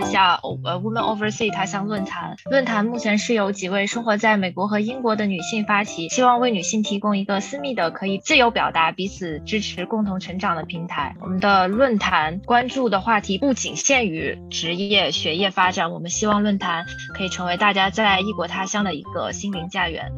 一下呃 Women oversea 他乡论坛。论坛目前是由几位生活在美国和英国的女性发起，希望为女性提供一个私密的、可以自由表达、彼此支持、共同成长的平台。我们的论坛关注的话题不仅限于职业、学业发展，我们希望论坛可以成为大家在异国他乡的一个心灵家园。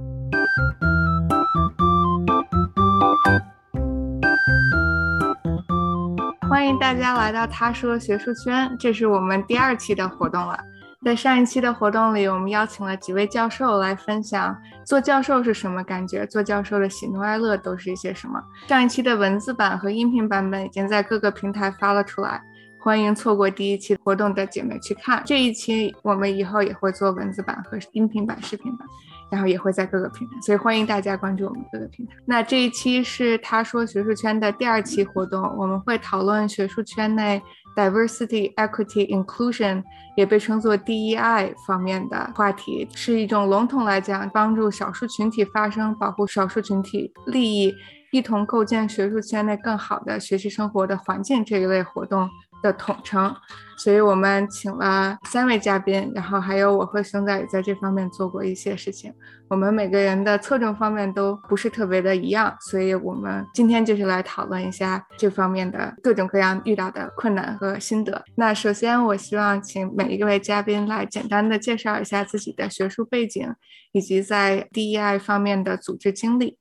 大家来到他说学术圈，这是我们第二期的活动了。在上一期的活动里，我们邀请了几位教授来分享做教授是什么感觉，做教授的喜怒哀乐都是一些什么。上一期的文字版和音频版本已经在各个平台发了出来，欢迎错过第一期活动的姐妹去看。这一期我们以后也会做文字版和音频版、视频版。然后也会在各个平台，所以欢迎大家关注我们各个平台。那这一期是他说学术圈的第二期活动，我们会讨论学术圈内 diversity、equity、inclusion，也被称作 DEI 方面的话题，是一种笼统来讲，帮助少数群体发声，保护少数群体利益，一同构建学术圈内更好的学习生活的环境这一类活动。的统称，所以我们请了三位嘉宾，然后还有我和熊仔也在这方面做过一些事情。我们每个人的侧重方面都不是特别的一样，所以我们今天就是来讨论一下这方面的各种各样遇到的困难和心得。那首先，我希望请每一位嘉宾来简单的介绍一下自己的学术背景以及在 DEI 方面的组织经历。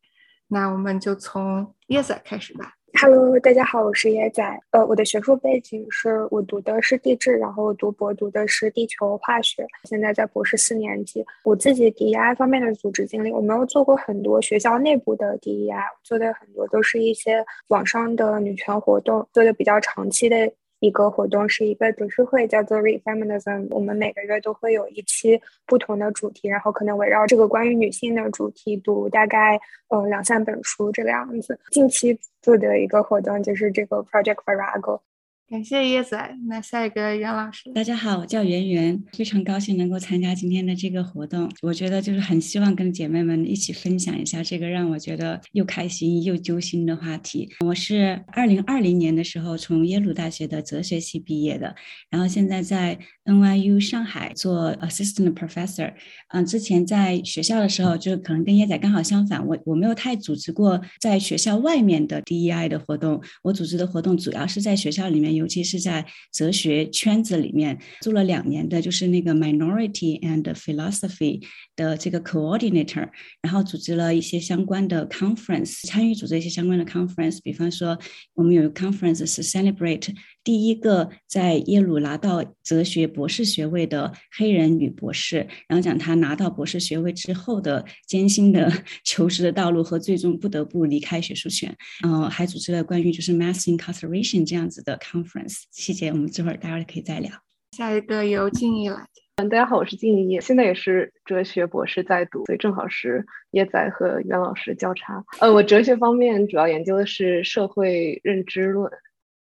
那我们就从叶子开始吧。Hello，大家好，我是野仔。呃，我的学术背景是我读的是地质，然后读博读的是地球化学，现在在博士四年级。我自己 DEI 方面的组织经历，我没有做过很多学校内部的 DEI，做的很多都是一些网上的女权活动，做的比较长期的。一个活动是一个读书会，叫做 Re Feminism。我们每个月都会有一期不同的主题，然后可能围绕这个关于女性的主题读大概呃两三本书这个样子。近期做的一个活动就是这个 Project Virago。感谢叶子，那下一个袁老师。大家好，我叫圆圆，非常高兴能够参加今天的这个活动。我觉得就是很希望跟姐妹们一起分享一下这个让我觉得又开心又揪心的话题。我是二零二零年的时候从耶鲁大学的哲学系毕业的，然后现在在 NYU 上海做 Assistant Professor。嗯，之前在学校的时候，就可能跟叶仔刚好相反，我我没有太组织过在学校外面的 DEI 的活动，我组织的活动主要是在学校里面。尤其是在哲学圈子里面做了两年的，就是那个 Minority and Philosophy 的这个 Coordinator，然后组织了一些相关的 Conference，参与组织一些相关的 Conference。比方说，我们有 Conference 是 Celebrate 第一个在耶鲁拿到哲学博士学位的黑人女博士，然后讲她拿到博士学位之后的艰辛的 求职的道路和最终不得不离开学术圈。嗯，还组织了关于就是 Mass Incarceration 这样子的 Conference。细节我们这会儿待会儿可以再聊。下一个由静怡来。嗯，大家好，我是静怡，现在也是哲学博士在读，所以正好是叶仔和袁老师交叉。呃，我哲学方面主要研究的是社会认知论，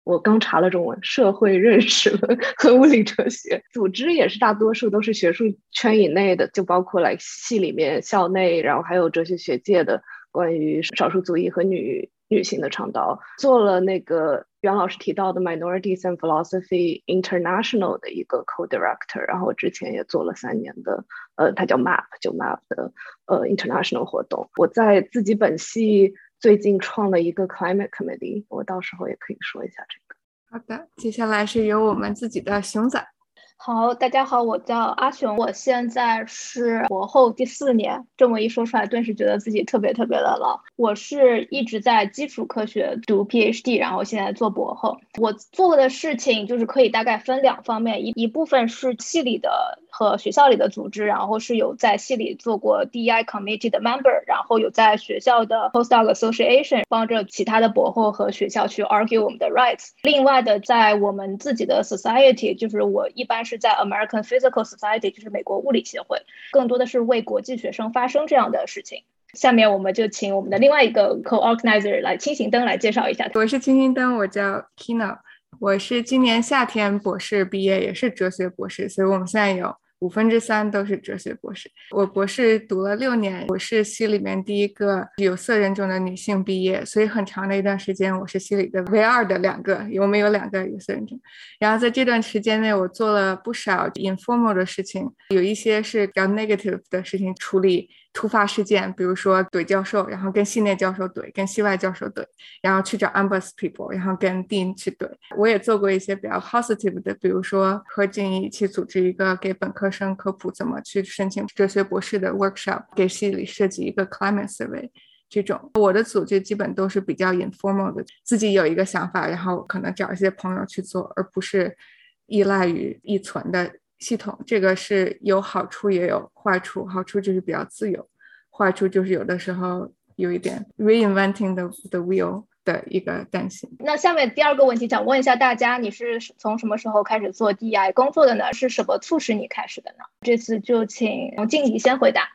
我刚查了中文，社会认识论和物理哲学。组织也是大多数都是学术圈以内的，就包括来系里面、校内，然后还有哲学学界的关于少数族裔和女。女性的倡导，做了那个袁老师提到的 Minorities and Philosophy International 的一个 Co-Director，然后之前也做了三年的，呃，它叫 MAP，就 MAP 的呃 International 活动。我在自己本系最近创了一个 Climate Committee，我到时候也可以说一下这个。好的，接下来是由我们自己的熊仔。好，大家好，我叫阿雄，我现在是博后第四年。这么一说出来，顿时觉得自己特别特别的老。我是一直在基础科学读 PhD，然后现在做博后。我做的事情就是可以大概分两方面，一一部分是系里的和学校里的组织，然后是有在系里做过 DEI committee 的 member，然后有在学校的 postdoc association 帮着其他的博后和学校去 argue 我们的 rights。另外的，在我们自己的 society，就是我一般是。在 American Physical Society，就是美国物理协会，更多的是为国际学生发声这样的事情。下面我们就请我们的另外一个 co-organizer 来清醒灯来介绍一下。我是清醒灯，我叫 Kino，我是今年夏天博士毕业，也是哲学博士，所以我们现在有。五分之三都是哲学博士。我博士读了六年，我是系里面第一个有色人种的女性毕业，所以很长的一段时间我是系里的唯二的两个，我们有两个有色人种。然后在这段时间内，我做了不少 informal 的事情，有一些是比较 negative 的事情处理。突发事件，比如说怼教授，然后跟系内教授怼，跟系外教授怼，然后去找 ambus people，然后跟 dean 去怼。我也做过一些比较 positive 的，比如说和静怡一起组织一个给本科生科普怎么去申请哲学博士的 workshop，给系里设计一个 climate survey。这种我的组就基本都是比较 informal 的，自己有一个想法，然后可能找一些朋友去做，而不是依赖于一存的。系统这个是有好处也有坏处，好处就是比较自由，坏处就是有的时候有一点 reinventing the the wheel 的一个担心。那下面第二个问题想问一下大家，你是从什么时候开始做 DI 工作的呢？是什么促使你开始的呢？这次就请静怡先回答。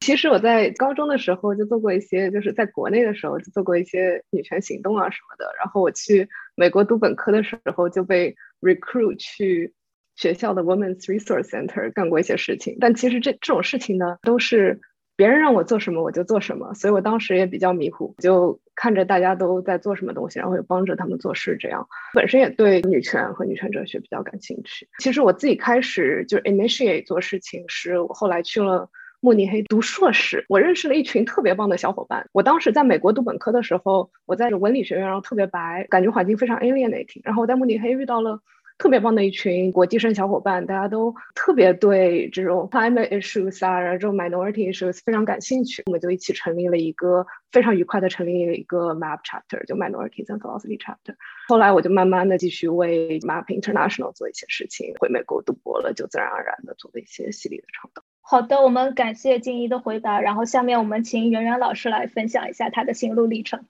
其实我在高中的时候就做过一些，就是在国内的时候就做过一些女权行动啊什么的。然后我去美国读本科的时候就被 recruit 去。学校的 Women's Resource Center 干过一些事情，但其实这这种事情呢，都是别人让我做什么我就做什么，所以我当时也比较迷糊，就看着大家都在做什么东西，然后也帮着他们做事。这样本身也对女权和女权哲学比较感兴趣。其实我自己开始就是 initiate 做事情，是我后来去了慕尼黑读硕士，我认识了一群特别棒的小伙伴。我当时在美国读本科的时候，我在文理学院，然后特别白，感觉环境非常 alienating。然后我在慕尼黑遇到了。特别棒的一群国际生小伙伴，大家都特别对这种 climate issues 啊，然后这种 minority issues 非常感兴趣。我们就一起成立了一个非常愉快的成立了一个 map chapter，就 minorities and philosophy chapter。后来我就慢慢的继续为 map international 做一些事情，回美国读博了，就自然而然的做了一些系列的倡导。好的，我们感谢静怡的回答，然后下面我们请圆圆老师来分享一下他的心路历程。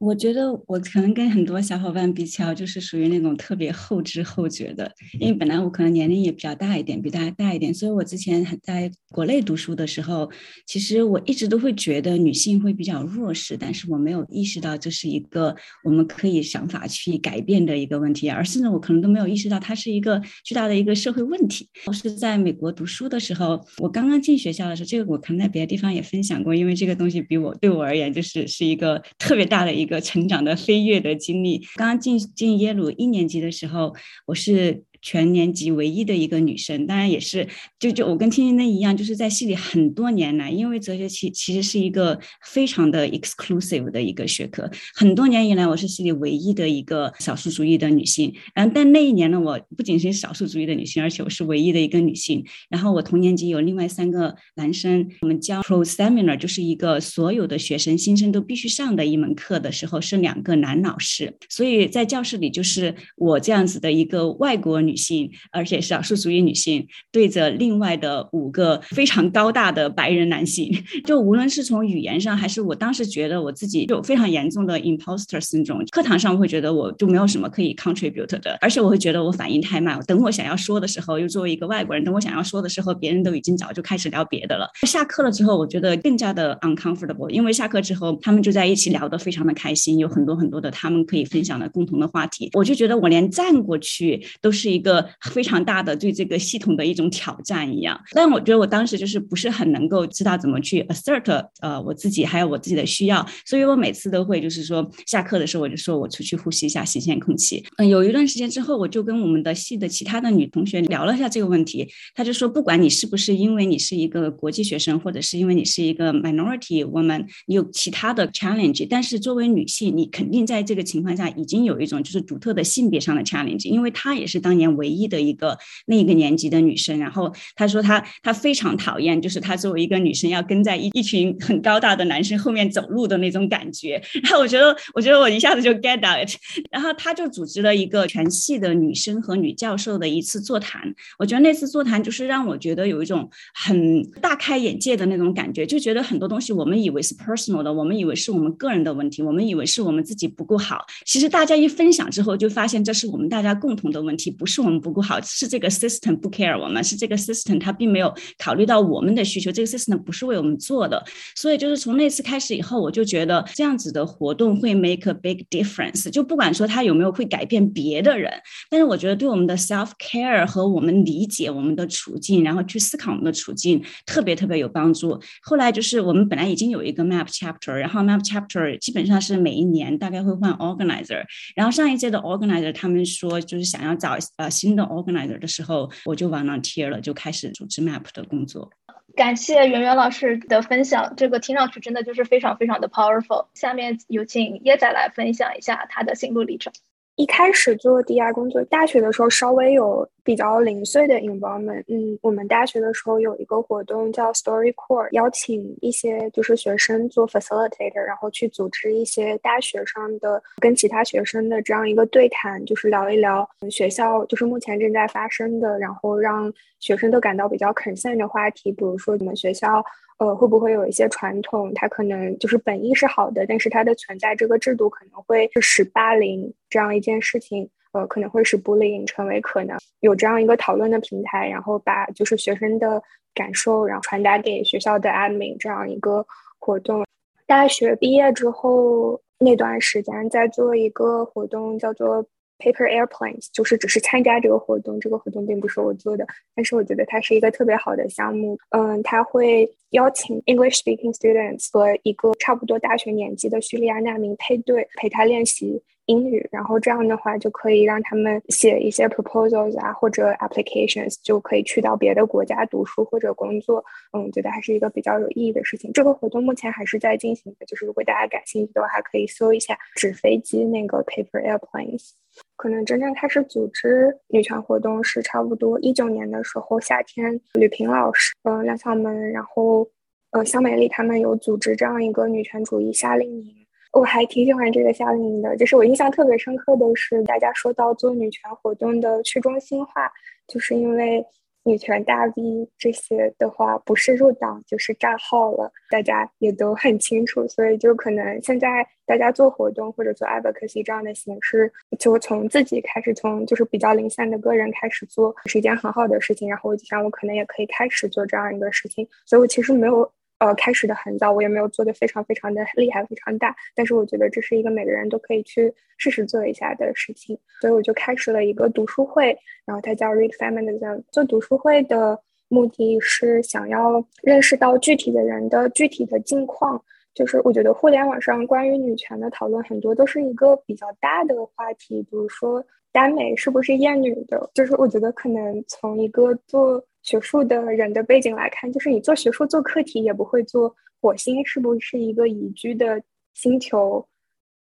我觉得我可能跟很多小伙伴比较，就是属于那种特别后知后觉的，因为本来我可能年龄也比较大一点，比大家大一点，所以我之前在国内读书的时候，其实我一直都会觉得女性会比较弱势，但是我没有意识到这是一个我们可以想法去改变的一个问题，而甚至我可能都没有意识到它是一个巨大的一个社会问题。我是在美国读书的时候，我刚刚进学校的时候，这个我可能在别的地方也分享过，因为这个东西比我对我而言就是是一个特别大的一一个成长的飞跃的经历。刚刚进进耶鲁一年级的时候，我是。全年级唯一的一个女生，当然也是就就我跟天天那一样，就是在系里很多年来，因为哲学其其实是一个非常的 exclusive 的一个学科，很多年以来我是系里唯一的一个少数族裔的女性。然但那一年呢，我不仅是少数族裔的女性，而且我是唯一的一个女性。然后我同年级有另外三个男生，我们教 pro seminar 就是一个所有的学生新生都必须上的一门课的时候，是两个男老师，所以在教室里就是我这样子的一个外国。女性，而且少数族裔女性，对着另外的五个非常高大的白人男性，就无论是从语言上，还是我当时觉得我自己有非常严重的 imposter syndrome。课堂上会觉得我就没有什么可以 contribute 的，而且我会觉得我反应太慢。等我想要说的时候，又作为一个外国人，等我想要说的时候，别人都已经早就开始聊别的了。下课了之后，我觉得更加的 uncomfortable，因为下课之后他们就在一起聊得非常的开心，有很多很多的他们可以分享的共同的话题。我就觉得我连站过去都是一。一个非常大的对这个系统的一种挑战一样，但我觉得我当时就是不是很能够知道怎么去 assert 呃我自己还有我自己的需要，所以我每次都会就是说下课的时候我就说我出去呼吸一下新鲜空气。嗯，有一段时间之后，我就跟我们的系的其他的女同学聊了一下这个问题，她就说不管你是不是因为你是一个国际学生，或者是因为你是一个 minority woman，你有其他的 challenge，但是作为女性，你肯定在这个情况下已经有一种就是独特的性别上的 challenge，因为她也是当年。唯一的一个那个年级的女生，然后她说她她非常讨厌，就是她作为一个女生要跟在一一群很高大的男生后面走路的那种感觉。然后我觉得，我觉得我一下子就 get it。然后他就组织了一个全系的女生和女教授的一次座谈。我觉得那次座谈就是让我觉得有一种很大开眼界的那种感觉，就觉得很多东西我们以为是 personal 的，我们以为是我们个人的问题，我们以为是我们自己不够好。其实大家一分享之后，就发现这是我们大家共同的问题，不是。我们不够好，是这个 system 不 care 我们，是这个 system 它并没有考虑到我们的需求，这个 system 不是为我们做的。所以就是从那次开始以后，我就觉得这样子的活动会 make a big difference。就不管说它有没有会改变别的人，但是我觉得对我们的 self care 和我们理解我们的处境，然后去思考我们的处境，特别特别有帮助。后来就是我们本来已经有一个 map chapter，然后 map chapter 基本上是每一年大概会换 organizer，然后上一届的 organizer 他们说就是想要找呃新的 organizer 的时候，我就 volunteer 了，就开始组织 map 的工作。感谢圆圆老师的分享，这个听上去真的就是非常非常的 powerful。下面有请椰仔来分享一下他的心路历程。一开始做 DI 工作，大学的时候稍微有比较零碎的 involvement。嗯，我们大学的时候有一个活动叫 Story Core，邀请一些就是学生做 facilitator，然后去组织一些大学上的跟其他学生的这样一个对谈，就是聊一聊学校就是目前正在发生的，然后让学生都感到比较 concern 的话题，比如说你们学校。呃，会不会有一些传统？它可能就是本意是好的，但是它的存在这个制度可能会是使霸凌这样一件事情，呃，可能会使 bullying 成为可能。有这样一个讨论的平台，然后把就是学生的感受，然后传达给学校的 admin 这样一个活动。大学毕业之后那段时间，在做一个活动，叫做。Paper airplanes 就是只是参加这个活动，这个活动并不是我做的，但是我觉得它是一个特别好的项目。嗯，他会邀请 English speaking students 和一个差不多大学年纪的叙利亚难民配对，陪他练习。英语，然后这样的话就可以让他们写一些 proposals 啊，或者 applications，就可以去到别的国家读书或者工作。嗯，我觉得还是一个比较有意义的事情。这个活动目前还是在进行的，就是如果大家感兴趣的话，可以搜一下纸飞机那个 paper airplanes。可能真正开始组织女权活动是差不多一九年的时候，夏天，吕平老师，嗯，梁小门，然后呃，肖美丽他们有组织这样一个女权主义夏令营。我还挺喜欢这个夏令营的，就是我印象特别深刻的是，大家说到做女权活动的去中心化，就是因为女权大 V 这些的话，不是入党就是账号了，大家也都很清楚，所以就可能现在大家做活动或者做 advocacy 这样的形式，就从自己开始，从就是比较零散的个人开始做，是一件很好的事情。然后我就想，我可能也可以开始做这样一个事情，所以我其实没有。呃，开始的很早，我也没有做的非常非常的厉害，非常大。但是我觉得这是一个每个人都可以去试试做一下的事情，所以我就开始了一个读书会，然后它叫 Read Feminism。做读书会的目的是想要认识到具体的人的具体的境况。就是我觉得互联网上关于女权的讨论很多都是一个比较大的话题，比如说耽美是不是厌女的？就是我觉得可能从一个做学术的人的背景来看，就是你做学术做课题也不会做火星是不是一个宜居的星球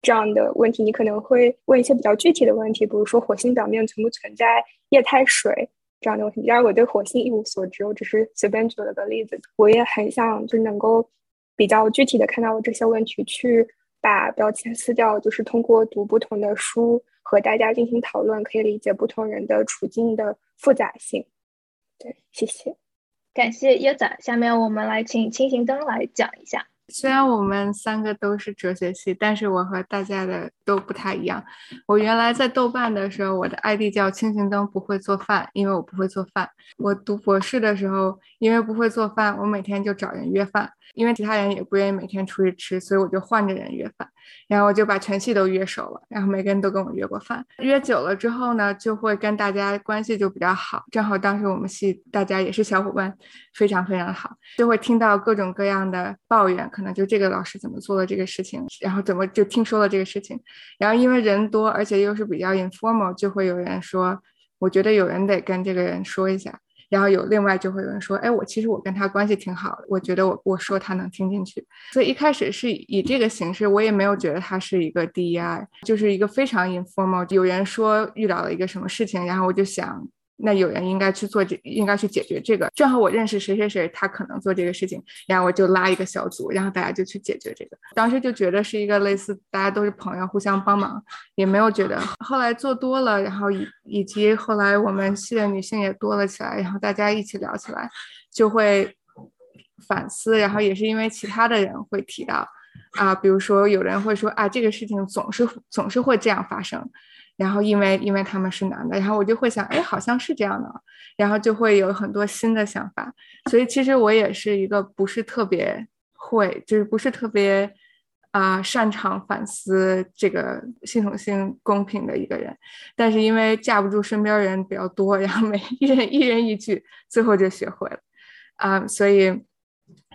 这样的问题，你可能会问一些比较具体的问题，比如说火星表面存不存在液态水这样的问题。然而我对火星一无所知，我只是随便举了个例子。我也很想就能够比较具体的看到这些问题，去把标签撕掉，就是通过读不同的书和大家进行讨论，可以理解不同人的处境的复杂性。对，谢谢，感谢椰仔。下面我们来请清行灯来讲一下。虽然我们三个都是哲学系，但是我和大家的都不太一样。我原来在豆瓣的时候，我的 ID 叫清行灯不会做饭，因为我不会做饭。我读博士的时候，因为不会做饭，我每天就找人约饭，因为其他人也不愿意每天出去吃，所以我就换着人约饭。然后我就把全系都约熟了，然后每个人都跟我约过饭。约久了之后呢，就会跟大家关系就比较好。正好当时我们系大家也是小伙伴，非常非常好，就会听到各种各样的抱怨，可能就这个老师怎么做了这个事情，然后怎么就听说了这个事情。然后因为人多，而且又是比较 informal，就会有人说，我觉得有人得跟这个人说一下。然后有另外就会有人说，哎，我其实我跟他关系挺好的，我觉得我我说他能听进去，所以一开始是以这个形式，我也没有觉得他是一个 DEI，就是一个非常 informal。有人说遇到了一个什么事情，然后我就想。那有人应该去做这，应该去解决这个。正好我认识谁谁谁，他可能做这个事情，然后我就拉一个小组，然后大家就去解决这个。当时就觉得是一个类似大家都是朋友，互相帮忙，也没有觉得。后来做多了，然后以以及后来我们系的女性也多了起来，然后大家一起聊起来，就会反思。然后也是因为其他的人会提到，啊，比如说有人会说啊，这个事情总是总是会这样发生。然后因为因为他们是男的，然后我就会想，哎，好像是这样的，然后就会有很多新的想法。所以其实我也是一个不是特别会，就是不是特别啊擅长反思这个系统性公平的一个人。但是因为架不住身边人比较多，然后每一人一人一句，最后就学会了啊。所以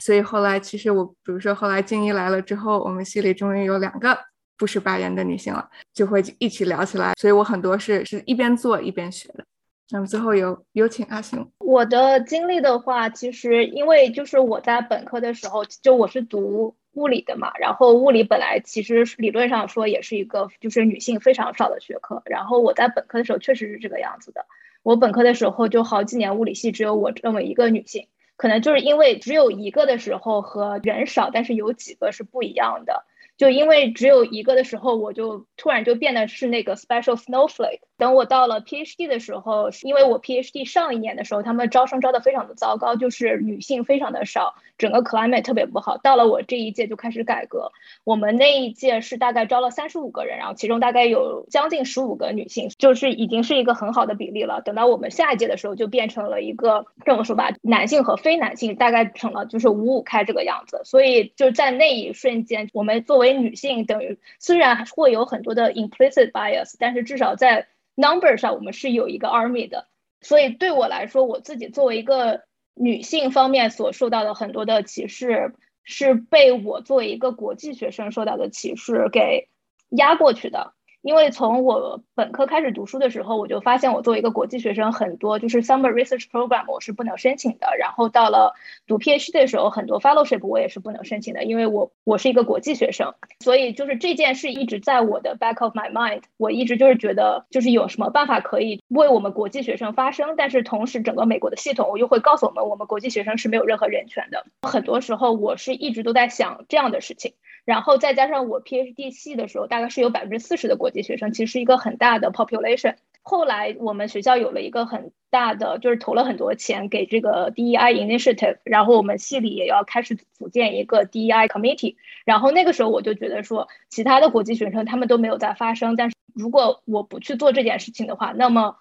所以后来其实我，比如说后来静怡来了之后，我们系里终于有两个。不是白人的女性了，就会一起聊起来。所以我很多是是一边做一边学的。那么最后有有请阿雄。我的经历的话，其实因为就是我在本科的时候，就我是读物理的嘛，然后物理本来其实理论上说也是一个就是女性非常少的学科。然后我在本科的时候确实是这个样子的。我本科的时候就好几年物理系只有我这么一个女性，可能就是因为只有一个的时候和人少，但是有几个是不一样的。就因为只有一个的时候，我就突然就变得是那个 special snowflake。等我到了 PhD 的时候，因为我 PhD 上一年的时候，他们招生招的非常的糟糕，就是女性非常的少，整个 climate 特别不好。到了我这一届就开始改革，我们那一届是大概招了三十五个人，然后其中大概有将近十五个女性，就是已经是一个很好的比例了。等到我们下一届的时候，就变成了一个这么说吧，男性和非男性大概成了就是五五开这个样子。所以就在那一瞬间，我们作为女性等于虽然会有很多的 implicit bias，但是至少在 number 上我们是有一个 army 的。所以对我来说，我自己作为一个女性方面所受到的很多的歧视，是被我作为一个国际学生受到的歧视给压过去的。因为从我本科开始读书的时候，我就发现我作为一个国际学生，很多就是 summer research program 我是不能申请的。然后到了读 PhD 的时候，很多 fellowship 我也是不能申请的，因为我我是一个国际学生。所以就是这件事一直在我的 back of my mind，我一直就是觉得就是有什么办法可以为我们国际学生发声，但是同时整个美国的系统我又会告诉我们，我们国际学生是没有任何人权的。很多时候我是一直都在想这样的事情。然后再加上我 PhD 系的时候，大概是有百分之四十的国际学生，其实是一个很大的 population。后来我们学校有了一个很大的，就是投了很多钱给这个 DEI initiative，然后我们系里也要开始组建一个 DEI committee。然后那个时候我就觉得说，其他的国际学生他们都没有在发声，但是如果我不去做这件事情的话，那么。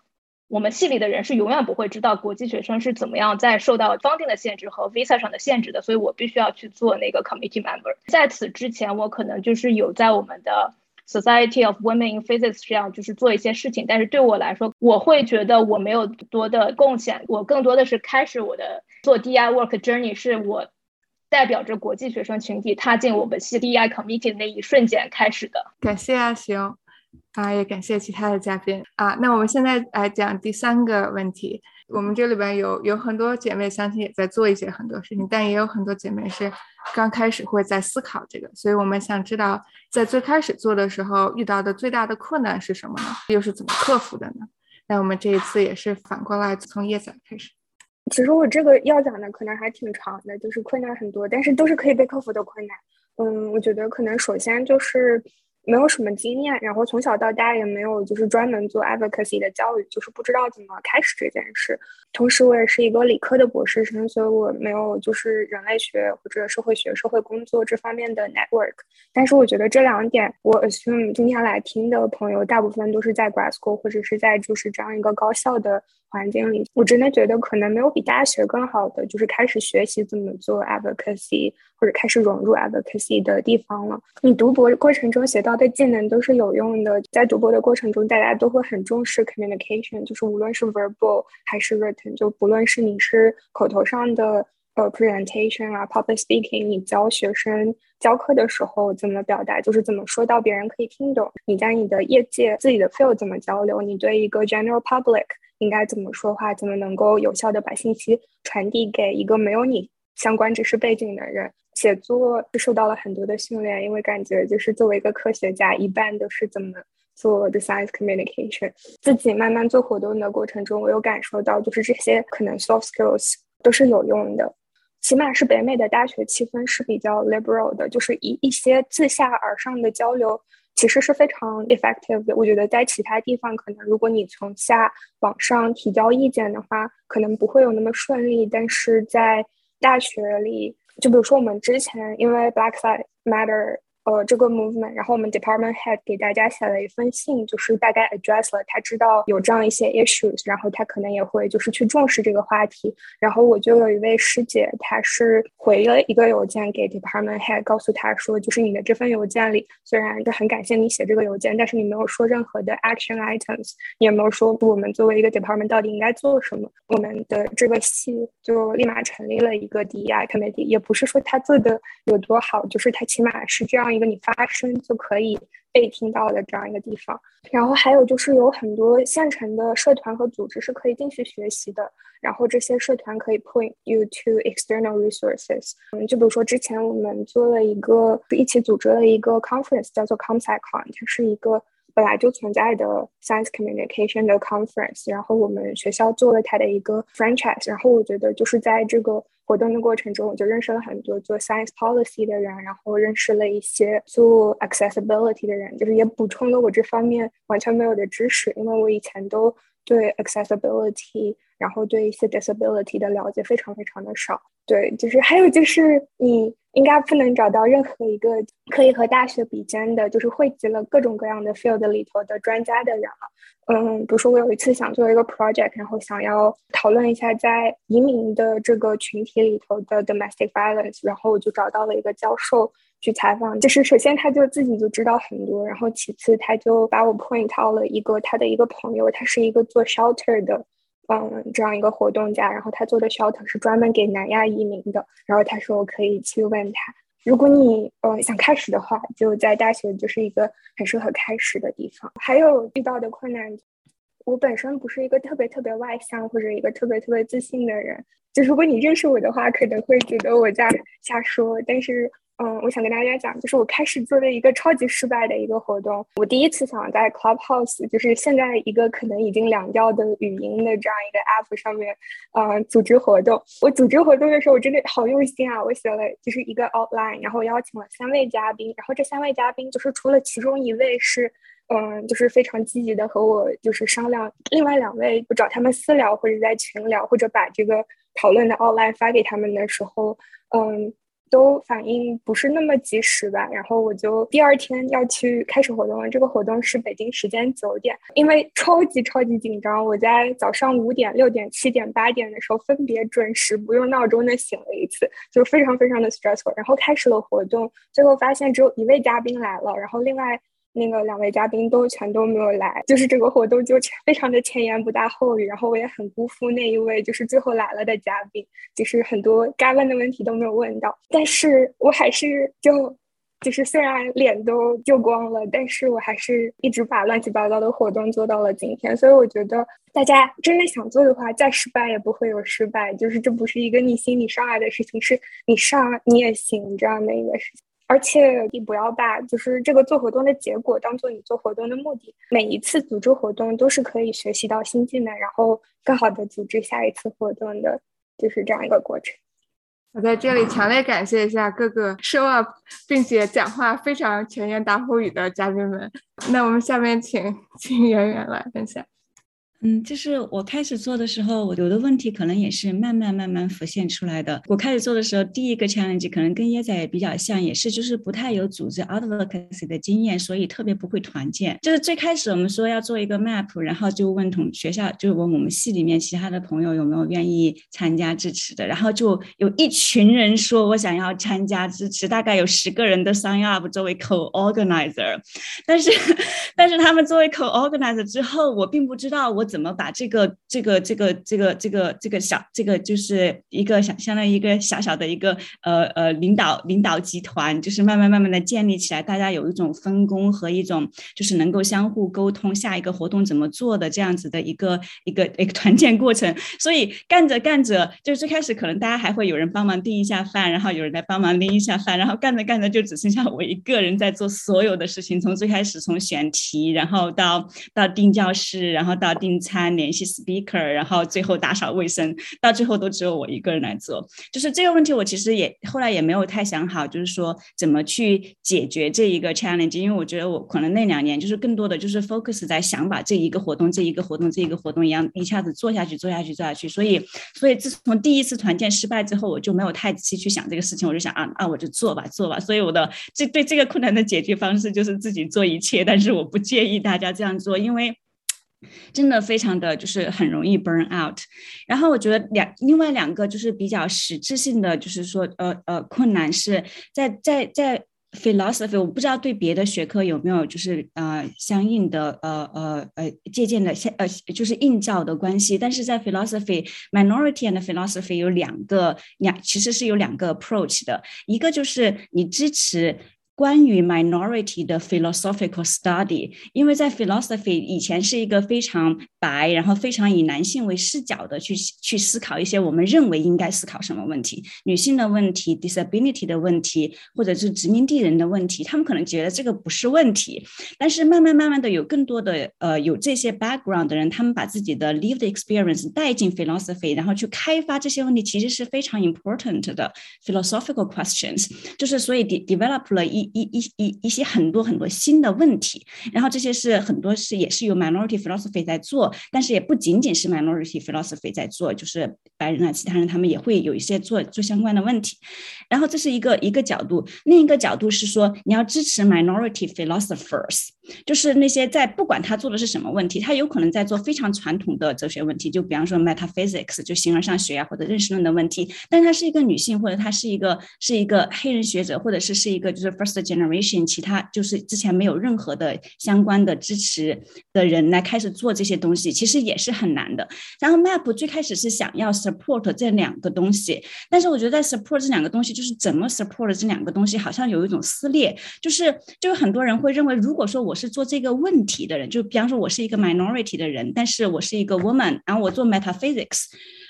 我们系里的人是永远不会知道国际学生是怎么样在受到方定的限制和 visa 上的限制的，所以我必须要去做那个 committee member。在此之前，我可能就是有在我们的 Society of Women in Physics 这样就是做一些事情，但是对我来说，我会觉得我没有多的贡献，我更多的是开始我的做 DI work journey，是我代表着国际学生群体踏进我们系 DI committee 的那一瞬间开始的。感谢阿行。啊，也感谢其他的嘉宾啊。那我们现在来讲第三个问题。我们这里边有有很多姐妹，相信也在做一些很多事情，但也有很多姐妹是刚开始会在思考这个。所以我们想知道，在最开始做的时候遇到的最大的困难是什么呢？又是怎么克服的呢？那我们这一次也是反过来从叶仔开始。其实我这个要讲的可能还挺长的，就是困难很多，但是都是可以被克服的困难。嗯，我觉得可能首先就是。没有什么经验，然后从小到大也没有就是专门做 advocacy 的教育，就是不知道怎么开始这件事。同时，我也是一个理科的博士生，所以我没有就是人类学或者社会学、社会工作这方面的 network。但是我觉得这两点，我 assume 今天来听的朋友大部分都是在 grad school 或者是在就是这样一个高校的环境里。我真的觉得可能没有比大学更好的，就是开始学习怎么做 advocacy 或者开始融入 advocacy 的地方了。你读博过程中学到的技能都是有用的。在读博的过程中，大家都会很重视 communication，就是无论是 verbal 还是 written，就不论是你是口头上的呃 presentation 啊，public speaking，你教学生教课的时候怎么表达，就是怎么说到别人可以听懂。你在你的业界自己的 field 怎么交流，你对一个 general public 应该怎么说话，怎么能够有效的把信息传递给一个没有你相关知识背景的人。写作是受到了很多的训练，因为感觉就是作为一个科学家，一半都是怎么做 the science communication。自己慢慢做活动的过程中，我有感受到，就是这些可能 soft skills 都是有用的。起码是北美的大学气氛是比较 liberal 的，就是一一些自下而上的交流其实是非常 effective 的。我觉得在其他地方，可能如果你从下往上提交意见的话，可能不会有那么顺利。但是在大学里，就比如说我们之前因为 Black Lives Matter 呃这个 movement，然后我们 department head 给大家写了一封信，就是大概 address 了他知道有这样一些 issues，然后他可能也会就是去重视这个话题。然后我就有一位师姐，她是回了一个邮件给 department head，告诉他说，就是你的这份邮件里虽然就很感谢你写这个邮件，但是你没有说任何的 action items，你也没有说我们作为一个 department 到底应该做什么。我们的这个系就立马成立了一个 DEI committee，也不是说他做的有多好，就是他起码是这样一个你发声就可以被听到的这样一个地方。然后还有就是有很多现成的社团和组织是可以进去学习的，然后这些社团可以 point you to external resources。嗯，就比如说之前我们做了一个一起组织了一个 conference，叫做 ComSciCon，它是一个。本来就存在的 science communication 的 conference，然后我们学校做了它的一个 franchise，然后我觉得就是在这个活动的过程中，我就认识了很多做 science policy 的人，然后认识了一些做 accessibility 的人，就是也补充了我这方面完全没有的知识，因为我以前都对 accessibility，然后对一些 disability 的了解非常非常的少。对，就是还有就是你。应该不能找到任何一个可以和大学比肩的，就是汇集了各种各样的 field 里头的专家的人了。嗯，比如说我有一次想做一个 project，然后想要讨论一下在移民的这个群体里头的 domestic violence，然后我就找到了一个教授去采访。就是首先他就自己就知道很多，然后其次他就把我 point 到了一个他的一个朋友，他是一个做 shelter 的。嗯，这样一个活动家，然后他做的 shelter 是专门给南亚移民的。然后他说我可以去问他，如果你呃想开始的话，就在大学就是一个很适合开始的地方。还有遇到的困难，我本身不是一个特别特别外向或者一个特别特别自信的人，就如果你认识我的话，可能会觉得我在瞎说，但是。嗯，我想跟大家讲，就是我开始做的一个超级失败的一个活动。我第一次想在 Clubhouse，就是现在一个可能已经凉掉的语音的这样一个 App 上面，嗯，组织活动。我组织活动的时候，我真的好用心啊！我写了就是一个 outline，然后邀请了三位嘉宾，然后这三位嘉宾就是除了其中一位是，嗯，就是非常积极的和我就是商量，另外两位我找他们私聊或者在群聊，或者把这个讨论的 outline 发给他们的时候，嗯。都反应不是那么及时吧，然后我就第二天要去开始活动了。这个活动是北京时间九点，因为超级超级紧张，我在早上五点、六点、七点、八点的时候分别准时不用闹钟的醒了一次，就非常非常的 stressful。然后开始了活动，最后发现只有一位嘉宾来了，然后另外。那个两位嘉宾都全都没有来，就是这个活动就非常的前言不搭后语，然后我也很辜负那一位就是最后来了的嘉宾，就是很多该问的问题都没有问到，但是我还是就就是虽然脸都丢光了，但是我还是一直把乱七八糟的活动做到了今天，所以我觉得大家真的想做的话，再失败也不会有失败，就是这不是一个你心里上来的事情，是你上你也行这样的一个事情。而且你不要把就是这个做活动的结果当做你做活动的目的。每一次组织活动都是可以学习到新技能，然后更好的组织下一次活动的，就是这样一个过程。我在这里强烈感谢一下各个 show up 并且讲话非常前言搭后语的嘉宾们。那我们下面请请圆圆来分享。嗯，就是我开始做的时候，我有的问题可能也是慢慢慢慢浮现出来的。我开始做的时候，第一个 challenge 可能跟椰仔也比较像，也是就是不太有组织 advocacy 的经验，所以特别不会团建。就是最开始我们说要做一个 map，然后就问同学校，就问我们系里面其他的朋友有没有愿意参加支持的，然后就有一群人说我想要参加支持，大概有十个人都 sign up 作为 co-organizer，但是 但是他们作为 co-organizer 之后，我并不知道我。怎么把这个这个这个这个这个这个小这个就是一个相相当于一个小小的一个呃呃领导领导集团，就是慢慢慢慢的建立起来，大家有一种分工和一种就是能够相互沟通，下一个活动怎么做的这样子的一个一个一个团建过程。所以干着干着，就最开始可能大家还会有人帮忙订一下饭，然后有人来帮忙拎一下饭，然后干着干着就只剩下我一个人在做所有的事情，从最开始从选题，然后到到订教室，然后到订。餐、联系 speaker，然后最后打扫卫生，到最后都只有我一个人来做。就是这个问题，我其实也后来也没有太想好，就是说怎么去解决这一个 challenge，因为我觉得我可能那两年就是更多的就是 focus 在想把这一个活动、这一个活动、这一个活动一样一下子做下去、做下去、做下去。所以，所以自从第一次团建失败之后，我就没有太仔细去想这个事情，我就想啊啊，我就做吧，做吧。所以我的这对这个困难的解决方式就是自己做一切，但是我不建议大家这样做，因为。真的非常的就是很容易 burn out，然后我觉得两另外两个就是比较实质性的，就是说呃呃困难是在在在 philosophy，我不知道对别的学科有没有就是呃相应的呃呃呃借鉴的相呃就是映照的关系，但是在 philosophy minority and philosophy 有两个两其实是有两个 approach 的，一个就是你支持。关于 minority 的 philosophical study，因为在 philosophy 以前是一个非常白，然后非常以男性为视角的去去思考一些我们认为应该思考什么问题，女性的问题、disability 的问题，或者是殖民地人的问题，他们可能觉得这个不是问题。但是慢慢慢慢的有更多的呃有这些 background 的人，他们把自己的 lived experience 带进 philosophy，然后去开发这些问题，其实是非常 important 的 philosophical questions，就是所以 de develop 了一。一一一一些很多很多新的问题，然后这些是很多是也是由 minority philosophy 在做，但是也不仅仅是 minority philosophy 在做，就是白人啊，其他人他们也会有一些做做相关的问题。然后这是一个一个角度，另一个角度是说你要支持 minority philosophers，就是那些在不管他做的是什么问题，他有可能在做非常传统的哲学问题，就比方说 metaphysics 就形而上学啊或者认识论的问题，但他是一个女性或者他是一个是一个黑人学者，或者是是一个就是 first generation，其他就是之前没有任何的相关的支持的人来开始做这些东西，其实也是很难的。然后 map 最开始是想要 support 这两个东西，但是我觉得在 support 这两个东西，就是怎么 support 这两个东西，好像有一种撕裂，就是就是很多人会认为，如果说我是做这个问题的人，就比方说我是一个 minority 的人，但是我是一个 woman，然后我做 metaphysics。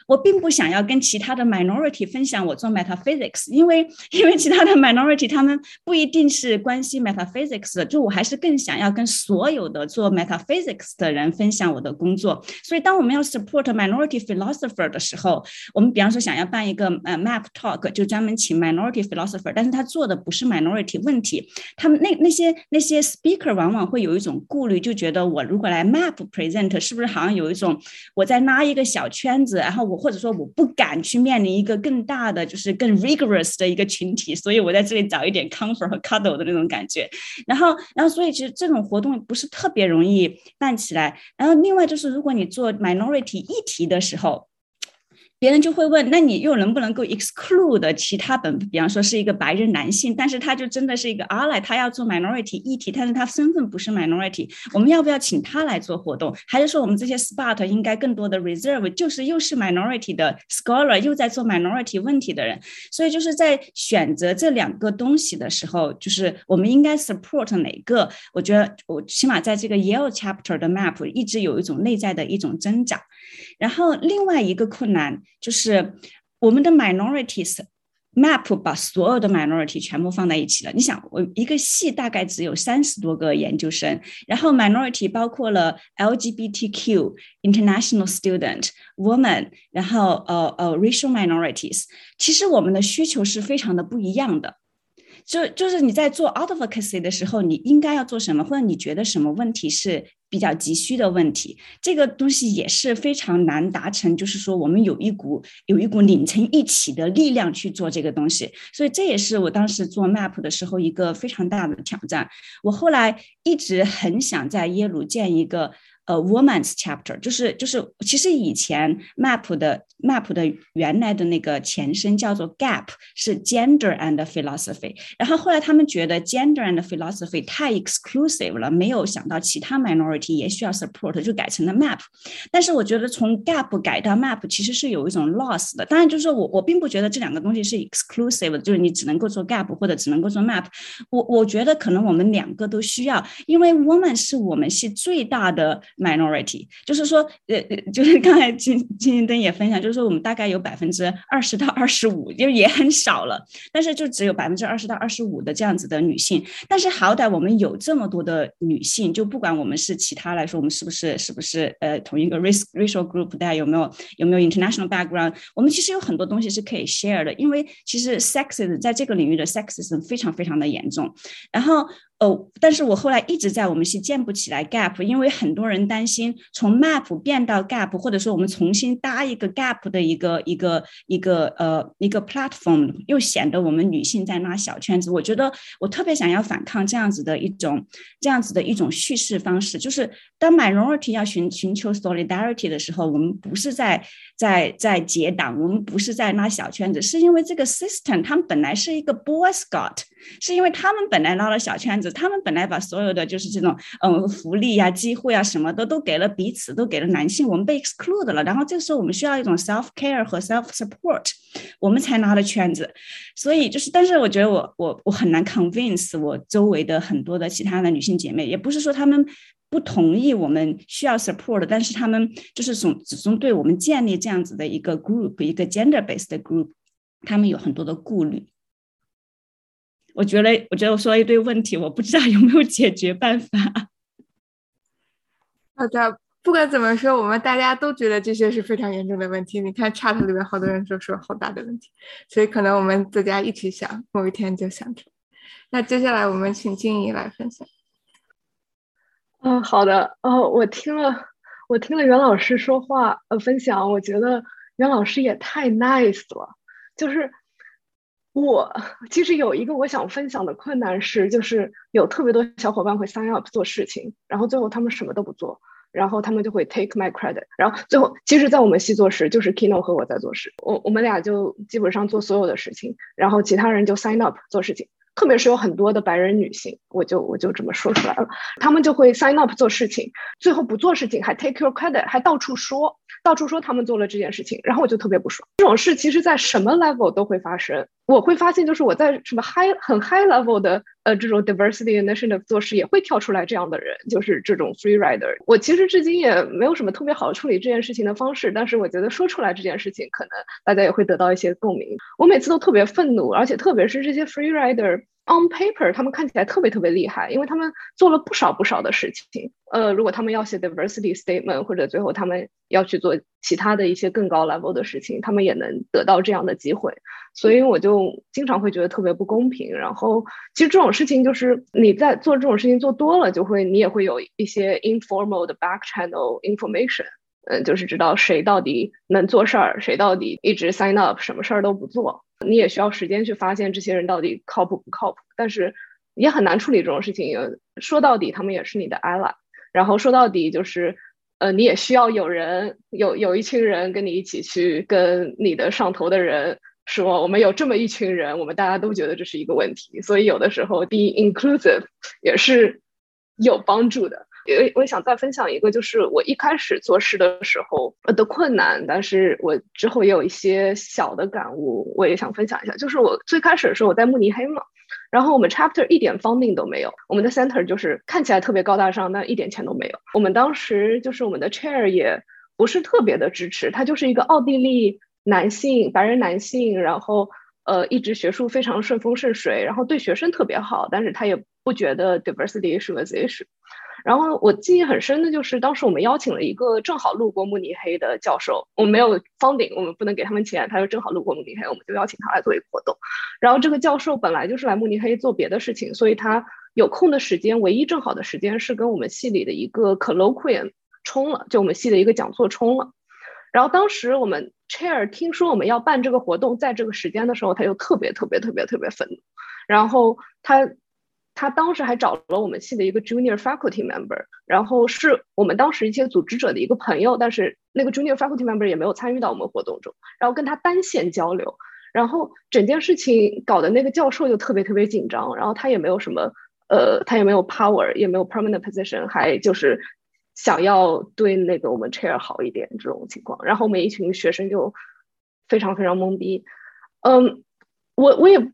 我并不想要跟其他的 minority 分享我做 metaphysics，因为因为其他的 minority 他们不一定是关心 metaphysics 的，就我还是更想要跟所有的做 metaphysics 的人分享我的工作。所以当我们要 support minority philosopher 的时候，我们比方说想要办一个呃 map talk，就专门请 minority philosopher，但是他做的不是 minority 问题，他们那那些那些 speaker 往往会有一种顾虑，就觉得我如果来 map present，是不是好像有一种我在拉一个小圈子，然后我。或者说我不敢去面临一个更大的，就是更 rigorous 的一个群体，所以我在这里找一点 comfort 和 cuddle 的那种感觉。然后，然后，所以其实这种活动不是特别容易办起来。然后，另外就是，如果你做 minority 议题的时候。别人就会问，那你又能不能够 exclude 其他本，比方说是一个白人男性，但是他就真的是一个 ally，他要做 minority 议题，但是他身份不是 minority，我们要不要请他来做活动？还是说我们这些 spot 应该更多的 reserve，就是又是 minority 的 scholar，又在做 minority 问题的人？所以就是在选择这两个东西的时候，就是我们应该 support 哪个？我觉得我起码在这个 Yale chapter 的 map 一直有一种内在的一种增长。然后另外一个困难就是我们的 minorities map 把所有的 minority 全部放在一起了。你想，我一个系大概只有三十多个研究生，然后 minority 包括了 LGBTQ、international student、woman，然后呃呃 racial minorities。其实我们的需求是非常的不一样的。就就是你在做 advocacy 的时候，你应该要做什么，或者你觉得什么问题是比较急需的问题，这个东西也是非常难达成。就是说，我们有一股有一股拧成一起的力量去做这个东西，所以这也是我当时做 map 的时候一个非常大的挑战。我后来一直很想在耶鲁建一个。呃，woman's chapter 就是就是，其实以前 map 的 map 的原来的那个前身叫做 gap，是 gender and philosophy。然后后来他们觉得 gender and philosophy 太 exclusive 了，没有想到其他 minority 也需要 support，就改成了 map。但是我觉得从 gap 改到 map 其实是有一种 loss 的。当然，就是说我我并不觉得这两个东西是 exclusive，就是你只能够做 gap 或者只能够做 map。我我觉得可能我们两个都需要，因为 woman 是我们系最大的。minority，就是说，呃，就是刚才金金金灯也分享，就是说我们大概有百分之二十到二十五，就也很少了，但是就只有百分之二十到二十五的这样子的女性，但是好歹我们有这么多的女性，就不管我们是其他来说，我们是不是是不是呃同一个 race racial group，大家有没有有没有 international background，我们其实有很多东西是可以 share 的，因为其实 sexism 在这个领域的 sexism 非常非常的严重，然后。哦，但是我后来一直在我们系建不起来 gap，因为很多人担心从 map 变到 gap，或者说我们重新搭一个 gap 的一个一个一个呃一个 platform，又显得我们女性在拉小圈子。我觉得我特别想要反抗这样子的一种这样子的一种叙事方式，就是当 minority 要寻寻求 solidarity 的时候，我们不是在在在结党，我们不是在拉小圈子，是因为这个 system 他们本来是一个 boy scout，是因为他们本来拉了小圈子。他们本来把所有的就是这种嗯福利呀、机会啊什么的都给了彼此，都给了男性，我们被 exclude 了。然后这个时候我们需要一种 self care 和 self support，我们才拉了圈子。所以就是，但是我觉得我我我很难 convince 我周围的很多的其他的女性姐妹，也不是说她们不同意我们需要 support，但是他们就是从始终对我们建立这样子的一个 group，一个 gender based group，他们有很多的顾虑。我觉得，我觉得我说了一堆问题，我不知道有没有解决办法。好的，不管怎么说，我们大家都觉得这些是非常严重的问题。你看 chat 里面好多人都说好大的问题，所以可能我们大家一起想，某一天就想出。那接下来我们请静怡来分享。嗯，好的。哦，我听了，我听了袁老师说话，呃，分享，我觉得袁老师也太 nice 了，就是。我其实有一个我想分享的困难是，就是有特别多小伙伴会 sign up 做事情，然后最后他们什么都不做，然后他们就会 take my credit，然后最后其实，在我们系做事就是 Kino 和我在做事，我我们俩就基本上做所有的事情，然后其他人就 sign up 做事情，特别是有很多的白人女性，我就我就这么说出来了，他们就会 sign up 做事情，最后不做事情还 take your credit，还到处说。到处说他们做了这件事情，然后我就特别不爽。这种事其实，在什么 level 都会发生。我会发现，就是我在什么 high 很 high level 的呃这种 diversity initiative 做事，也会跳出来这样的人，就是这种 free rider。我其实至今也没有什么特别好处理这件事情的方式，但是我觉得说出来这件事情，可能大家也会得到一些共鸣。我每次都特别愤怒，而且特别是这些 free rider。On paper，他们看起来特别特别厉害，因为他们做了不少不少的事情。呃，如果他们要写 diversity statement，或者最后他们要去做其他的一些更高 level 的事情，他们也能得到这样的机会。所以我就经常会觉得特别不公平。然后，其实这种事情就是你在做这种事情做多了，就会你也会有一些 informal 的 back channel information。嗯，就是知道谁到底能做事儿，谁到底一直 sign up，什么事儿都不做。你也需要时间去发现这些人到底靠谱不靠谱，但是也很难处理这种事情。说到底，他们也是你的 ally。然后说到底，就是呃，你也需要有人有有一群人跟你一起去跟你的上头的人说，我们有这么一群人，我们大家都觉得这是一个问题。所以有的时候，be inclusive 也是有帮助的。我我想再分享一个，就是我一开始做事的时候的困难，但是我之后也有一些小的感悟，我也想分享一下。就是我最开始的时候我在慕尼黑嘛，然后我们 chapter 一点 funding 都没有，我们的 center 就是看起来特别高大上，但一点钱都没有。我们当时就是我们的 chair 也不是特别的支持，他就是一个奥地利男性，白人男性，然后呃一直学术非常顺风顺水，然后对学生特别好，但是他也不觉得 diversity ishymosis。然后我记忆很深的就是，当时我们邀请了一个正好路过慕尼黑的教授，我们没有 funding，我们不能给他们钱，他就正好路过慕尼黑，我们就邀请他来做一个活动。然后这个教授本来就是来慕尼黑做别的事情，所以他有空的时间，唯一正好的时间是跟我们系里的一个 colloquium 冲了，就我们系的一个讲座冲了。然后当时我们 chair 听说我们要办这个活动，在这个时间的时候，他就特别特别特别特别愤怒，然后他。他当时还找了我们系的一个 junior faculty member，然后是我们当时一些组织者的一个朋友，但是那个 junior faculty member 也没有参与到我们活动中，然后跟他单线交流，然后整件事情搞得那个教授就特别特别紧张，然后他也没有什么，呃，他也没有 power，也没有 permanent position，还就是想要对那个我们 chair 好一点这种情况，然后我们一群学生就非常非常懵逼，嗯，我我也。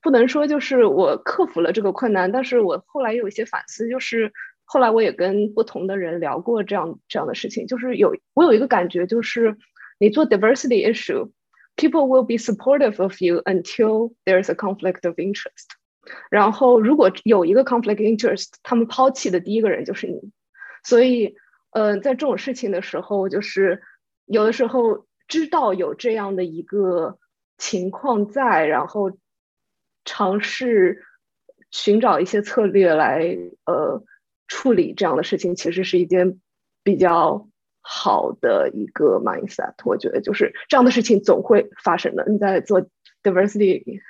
不能说就是我克服了这个困难，但是我后来有一些反思，就是后来我也跟不同的人聊过这样这样的事情，就是有我有一个感觉，就是你做 diversity issue，people will be supportive of you until there is a conflict of interest。然后如果有一个 conflict interest，他们抛弃的第一个人就是你。所以，呃，在这种事情的时候，就是有的时候知道有这样的一个情况在，然后尝试寻找一些策略来，呃。处理这样的事情其实是一件比较好的一个 mindset，我觉得就是这样的事情总会发生的。你在做 diversity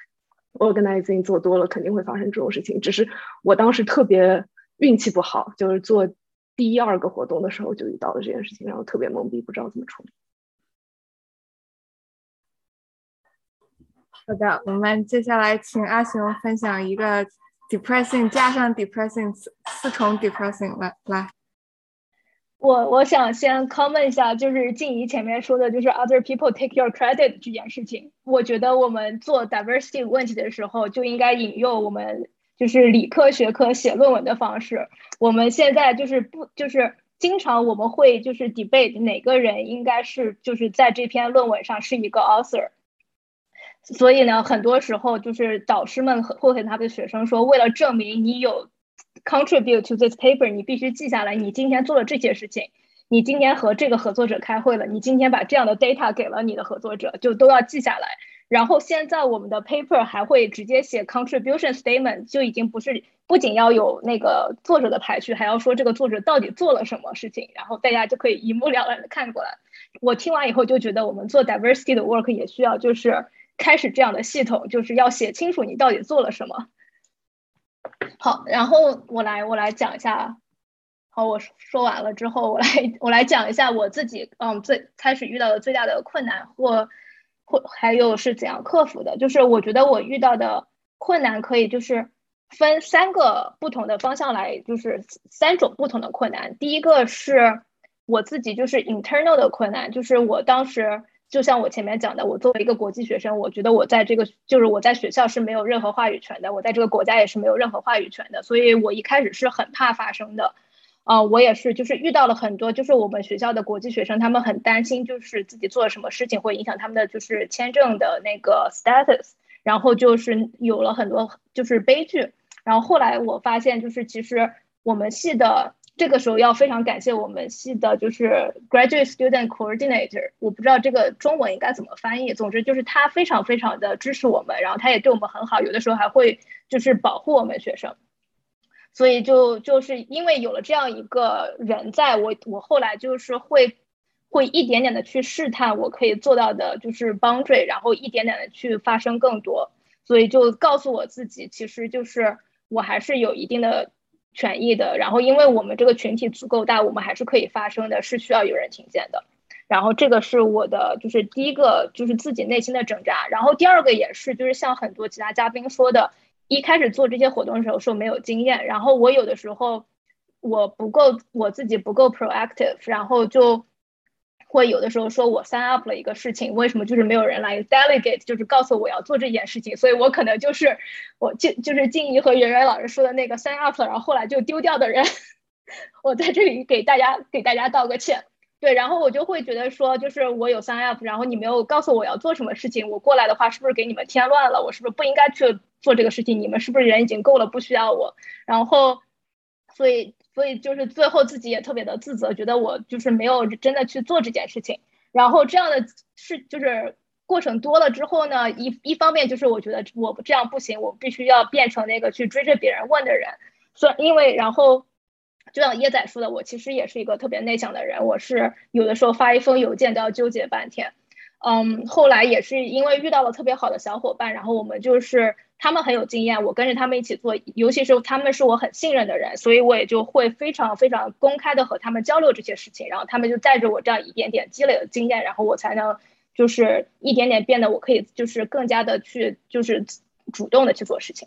organizing 做多了，肯定会发生这种事情。只是我当时特别运气不好，就是做第一二个活动的时候就遇到了这件事情，然后特别懵逼，不知道怎么处理。好的，我们接下来请阿雄分享一个。depressing 加上 depressing 四重 depressing 来来，我我想先 comment 一下，就是静怡前面说的，就是 other people take your credit 这件事情。我觉得我们做 diversity 问题的时候，就应该引用我们就是理科学科写论文的方式。我们现在就是不就是经常我们会就是 debate 哪个人应该是就是在这篇论文上是一个 author。所以呢，很多时候就是导师们会和他的学生说，为了证明你有 contribute to this paper，你必须记下来你今天做了这些事情，你今天和这个合作者开会了，你今天把这样的 data 给了你的合作者，就都要记下来。然后现在我们的 paper 还会直接写 contribution statement，就已经不是不仅要有那个作者的排序，还要说这个作者到底做了什么事情，然后大家就可以一目了然的看过来。我听完以后就觉得，我们做 diversity 的 work 也需要就是。开始这样的系统，就是要写清楚你到底做了什么。好，然后我来我来讲一下。好，我说完了之后，我来我来讲一下我自己，嗯，最开始遇到的最大的困难，或或还有是怎样克服的。就是我觉得我遇到的困难可以就是分三个不同的方向来，就是三种不同的困难。第一个是我自己就是 internal 的困难，就是我当时。就像我前面讲的，我作为一个国际学生，我觉得我在这个就是我在学校是没有任何话语权的，我在这个国家也是没有任何话语权的，所以我一开始是很怕发生的。啊，我也是，就是遇到了很多，就是我们学校的国际学生，他们很担心，就是自己做了什么事情会影响他们的就是签证的那个 status，然后就是有了很多就是悲剧。然后后来我发现，就是其实我们系的。这个时候要非常感谢我们系的，就是 graduate student coordinator，我不知道这个中文应该怎么翻译。总之就是他非常非常的支持我们，然后他也对我们很好，有的时候还会就是保护我们学生。所以就就是因为有了这样一个人在，我我后来就是会会一点点的去试探我可以做到的，就是 boundary，然后一点点的去发生更多。所以就告诉我自己，其实就是我还是有一定的。权益的，然后因为我们这个群体足够大，我们还是可以发声的，是需要有人听见的。然后这个是我的，就是第一个，就是自己内心的挣扎。然后第二个也是，就是像很多其他嘉宾说的，一开始做这些活动的时候说没有经验，然后我有的时候我不够，我自己不够 proactive，然后就。会有的时候说我 sign up 了一个事情，为什么就是没有人来 delegate，就是告诉我要做这件事情，所以我可能就是我就就是静怡和圆圆老师说的那个 sign up，然后后来就丢掉的人。我在这里给大家给大家道个歉。对，然后我就会觉得说，就是我有 sign up，然后你没有告诉我要做什么事情，我过来的话是不是给你们添乱了？我是不是不应该去做这个事情？你们是不是人已经够了，不需要我？然后，所以。所以就是最后自己也特别的自责，觉得我就是没有真的去做这件事情。然后这样的事就是过程多了之后呢，一一方面就是我觉得我这样不行，我必须要变成那个去追着别人问的人。所以因为然后就像椰仔说的，我其实也是一个特别内向的人，我是有的时候发一封邮件都要纠结半天。嗯，后来也是因为遇到了特别好的小伙伴，然后我们就是。他们很有经验，我跟着他们一起做，尤其是他们是我很信任的人，所以我也就会非常非常公开的和他们交流这些事情，然后他们就带着我这样一点点积累的经验，然后我才能就是一点点变得我可以就是更加的去就是主动的去做事情。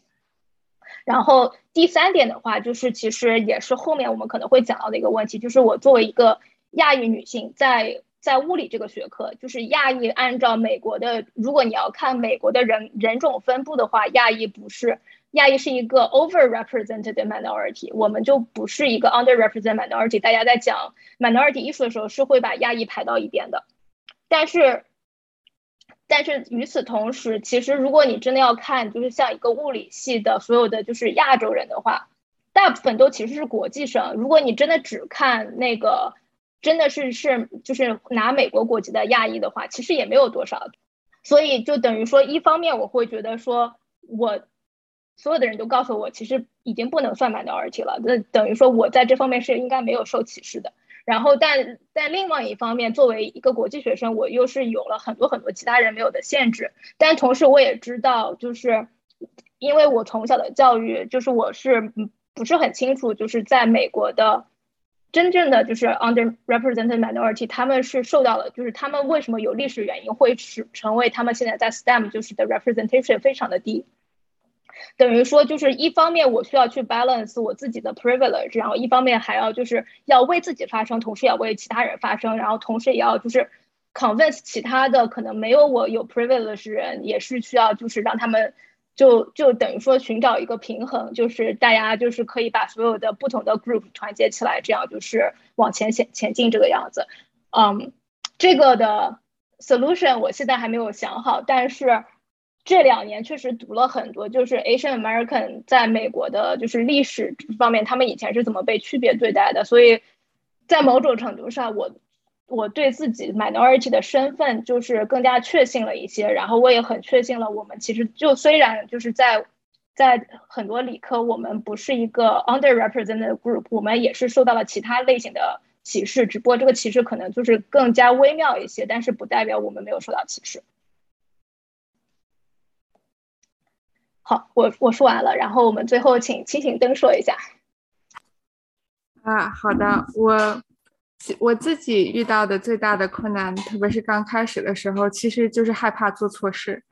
然后第三点的话，就是其实也是后面我们可能会讲到的一个问题，就是我作为一个亚裔女性在。在物理这个学科，就是亚裔按照美国的，如果你要看美国的人人种分布的话，亚裔不是亚裔是一个 overrepresented minority，我们就不是一个 underrepresented minority。大家在讲 minority 艺术的时候，是会把亚裔排到一边的。但是，但是与此同时，其实如果你真的要看，就是像一个物理系的所有的就是亚洲人的话，大部分都其实是国际生。如果你真的只看那个，真的是是就是拿美国国籍的亚裔的话，其实也没有多少。所以就等于说，一方面我会觉得说，我。所有的人都告诉我，其实已经不能算 minority 了。那等于说，我在这方面是应该没有受歧视的。然后，但但另外一方面，作为一个国际学生，我又是有了很多很多其他人没有的限制。但同时，我也知道，就是因为我从小的教育，就是我是不是很清楚，就是在美国的真正的就是 underrepresented minority，他们是受到了，就是他们为什么有历史原因会使成为他们现在在 STEM 就是的 representation 非常的低。等于说，就是一方面我需要去 balance 我自己的 privilege，然后一方面还要就是要为自己发声，同时也要为其他人发声，然后同时也要就是 convince 其他的可能没有我有 privilege 人，也是需要就是让他们就就等于说寻找一个平衡，就是大家就是可以把所有的不同的 group 团结起来，这样就是往前前前进这个样子。嗯，这个的 solution 我现在还没有想好，但是。这两年确实读了很多，就是 Asian American 在美国的，就是历史方面，他们以前是怎么被区别对待的。所以在某种程度上，我我对自己 minority 的身份就是更加确信了一些。然后我也很确信了，我们其实就虽然就是在在很多理科，我们不是一个 underrepresented group，我们也是受到了其他类型的歧视，只不过这个歧视可能就是更加微妙一些，但是不代表我们没有受到歧视。好，我我说完了，然后我们最后请清醒灯说一下。啊，好的，我我自己遇到的最大的困难，特别是刚开始的时候，其实就是害怕做错事。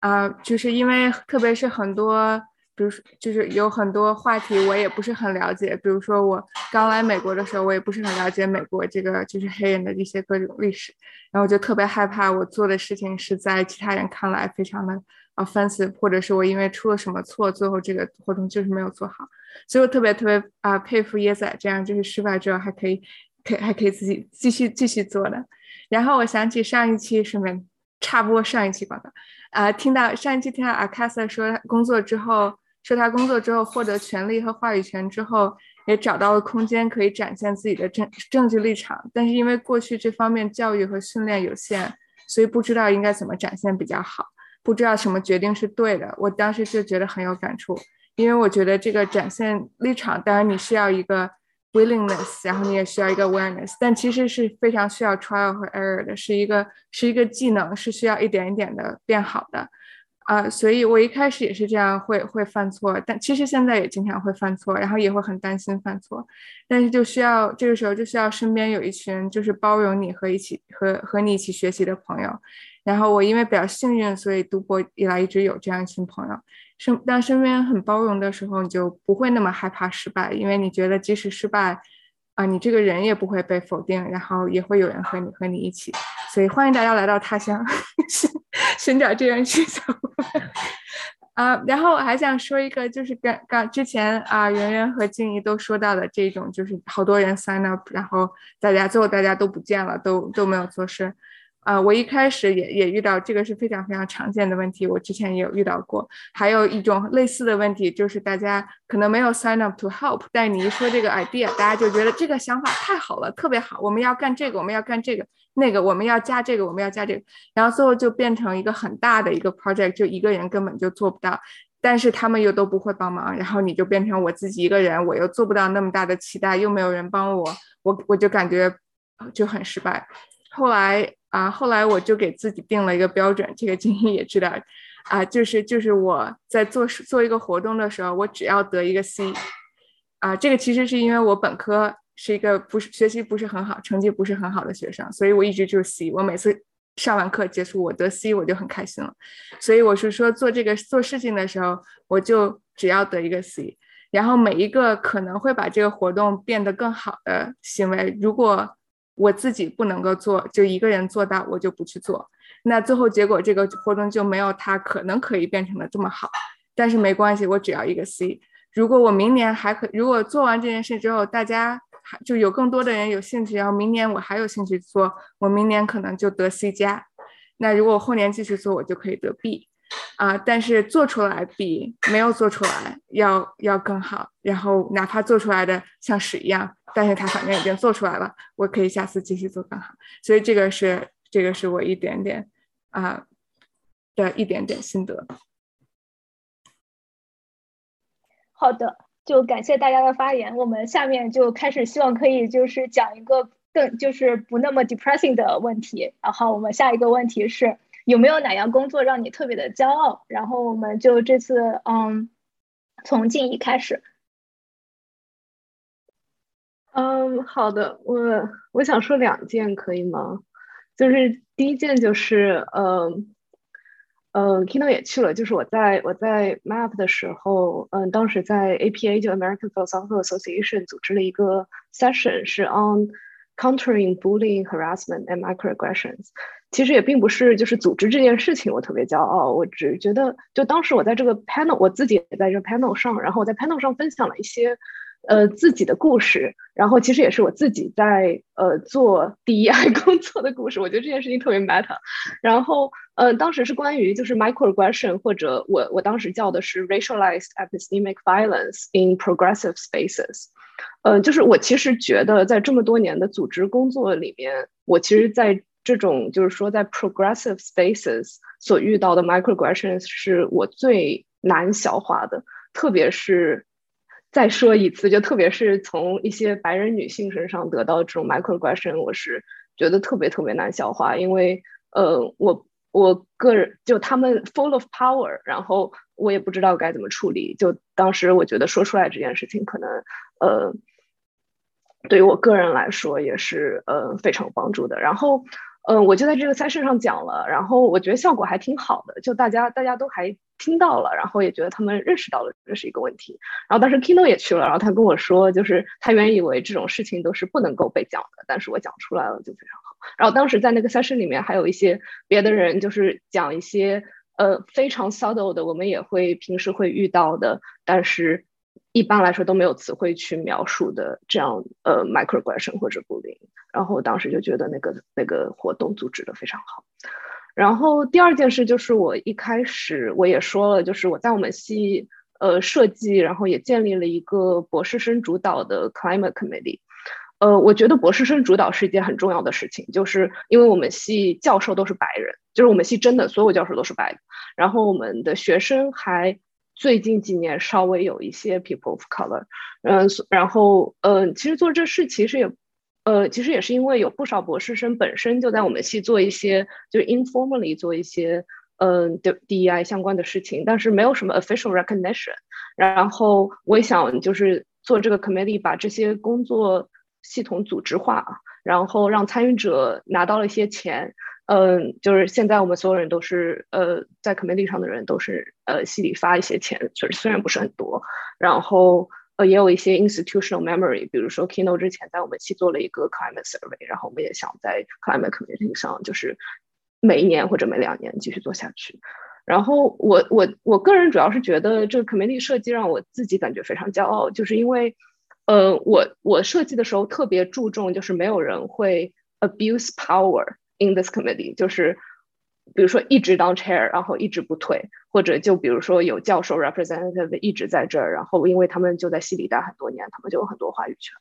啊，就是因为特别是很多，比如说就是有很多话题我也不是很了解，比如说我刚来美国的时候，我也不是很了解美国这个就是黑人的一些各种历史，然后就特别害怕我做的事情是在其他人看来非常的。offensive，或者是我因为出了什么错，最后这个活动就是没有做好，所以我特别特别啊佩服椰仔这样，就是失败之后还可以，可还可以自己继续继续做的。然后我想起上一期顺便插播上一期广告，啊，听到上一期听到阿卡萨说工作之后，说他工作之后获得权利和话语权之后，也找到了空间可以展现自己的政政治立场，但是因为过去这方面教育和训练有限，所以不知道应该怎么展现比较好。不知道什么决定是对的，我当时就觉得很有感触，因为我觉得这个展现立场，当然你需要一个 willingness，然后你也需要一个 awareness，但其实是非常需要 trial 和 error 的，是一个是一个技能，是需要一点一点的变好的，啊，所以我一开始也是这样，会会犯错，但其实现在也经常会犯错，然后也会很担心犯错，但是就需要这个时候就需要身边有一群就是包容你和一起和和你一起学习的朋友。然后我因为比较幸运，所以读博以来一直有这样一群朋友。身当身边很包容的时候，你就不会那么害怕失败，因为你觉得即使失败，啊，你这个人也不会被否定，然后也会有人和你和你一起。所以欢迎大家来到他乡，寻寻找这样小伙伴。啊，然后我还想说一个，就是刚刚之前啊，圆圆和静怡都说到的这种，就是好多人 sign up，然后大家最后大家都不见了，都都没有做事。啊，我一开始也也遇到这个是非常非常常见的问题，我之前也有遇到过。还有一种类似的问题，就是大家可能没有 sign up to help，但你一说这个 idea，大家就觉得这个想法太好了，特别好，我们要干这个，我们要干这个，那个我们要加这个，我们要加这个，然后最后就变成一个很大的一个 project，就一个人根本就做不到，但是他们又都不会帮忙，然后你就变成我自己一个人，我又做不到那么大的期待，又没有人帮我，我我就感觉就很失败。后来。啊，后来我就给自己定了一个标准，这个金英也知道，啊，就是就是我在做做一个活动的时候，我只要得一个 C，啊，这个其实是因为我本科是一个不是学习不是很好，成绩不是很好的学生，所以我一直就是 C，我每次上完课结束我得 C 我就很开心了，所以我是说做这个做事情的时候，我就只要得一个 C，然后每一个可能会把这个活动变得更好的行为，如果。我自己不能够做，就一个人做到，我就不去做。那最后结果，这个活动就没有他可能可以变成的这么好。但是没关系，我只要一个 C。如果我明年还可，如果做完这件事之后，大家就有更多的人有兴趣，然后明年我还有兴趣做，我明年可能就得 C 加。那如果我后年继续做，我就可以得 B。啊，但是做出来比没有做出来要要更好。然后哪怕做出来的像屎一样，但是他反正已经做出来了，我可以下次继续做更好。所以这个是这个是我一点点啊的一点点心得。好的，就感谢大家的发言。我们下面就开始，希望可以就是讲一个更就是不那么 depressing 的问题。然后我们下一个问题是。有没有哪样工作让你特别的骄傲？然后我们就这次，嗯，从静怡开始。嗯，好的，我我想说两件，可以吗？就是第一件就是，嗯，嗯，Kino 也去了，就是我在我在 Map 的时候，嗯，当时在 APA 就 American Philosophical Association 组织了一个 session，是 on countering bullying, harassment and microaggressions。其实也并不是就是组织这件事情我特别骄傲，我只觉得就当时我在这个 panel，我自己也在这 panel 上，然后我在 panel 上分享了一些呃自己的故事，然后其实也是我自己在呃做 DEI 工作的故事，我觉得这件事情特别 matter。然后呃当时是关于就是 microaggression 或者我我当时叫的是 racialized epistemic violence in progressive spaces。呃，就是我其实觉得在这么多年的组织工作里面，我其实在这种就是说，在 progressive spaces 所遇到的 microaggressions 是我最难消化的，特别是再说一次，就特别是从一些白人女性身上得到这种 microaggression，我是觉得特别特别难消化，因为呃，我我个人就他们 full of power，然后我也不知道该怎么处理，就当时我觉得说出来这件事情可能呃，对于我个人来说也是呃非常帮助的，然后。嗯，我就在这个 session 上讲了，然后我觉得效果还挺好的，就大家大家都还听到了，然后也觉得他们认识到了这是一个问题。然后当时 Kino 也去了，然后他跟我说，就是他原以为这种事情都是不能够被讲的，但是我讲出来了就非常好。然后当时在那个 session 里面还有一些别的人，就是讲一些呃非常 subtle 的，我们也会平时会遇到的，但是。一般来说都没有词汇去描述的这样呃 microgression 或者 bullying，然后当时就觉得那个那个活动组织的非常好。然后第二件事就是我一开始我也说了，就是我在我们系呃设计，然后也建立了一个博士生主导的 climate committee。呃，我觉得博士生主导是一件很重要的事情，就是因为我们系教授都是白人，就是我们系真的所有教授都是白的，然后我们的学生还。最近几年稍微有一些 people of color，嗯，然后嗯，其实做这事其实也，呃，其实也是因为有不少博士生本身就在我们系做一些，就是 informally 做一些，嗯，D D E I 相关的事情，但是没有什么 official recognition。然后我也想就是做这个 committee，把这些工作系统组织化，然后让参与者拿到了一些钱。嗯，就是现在我们所有人都是呃，在 committee 上的人都是呃，系里发一些钱，就是虽然不是很多，然后呃，也有一些 institutional memory，比如说 Kino 之前在我们系做了一个 climate survey，然后我们也想在 climate committee 上，就是每一年或者每两年继续做下去。然后我我我个人主要是觉得这个 committee 设计让我自己感觉非常骄傲，就是因为呃，我我设计的时候特别注重，就是没有人会 abuse power。In this committee，就是比如说一直当 chair，然后一直不退，或者就比如说有教授 representative 一直在这儿，然后因为他们就在系里待很多年，他们就有很多话语权。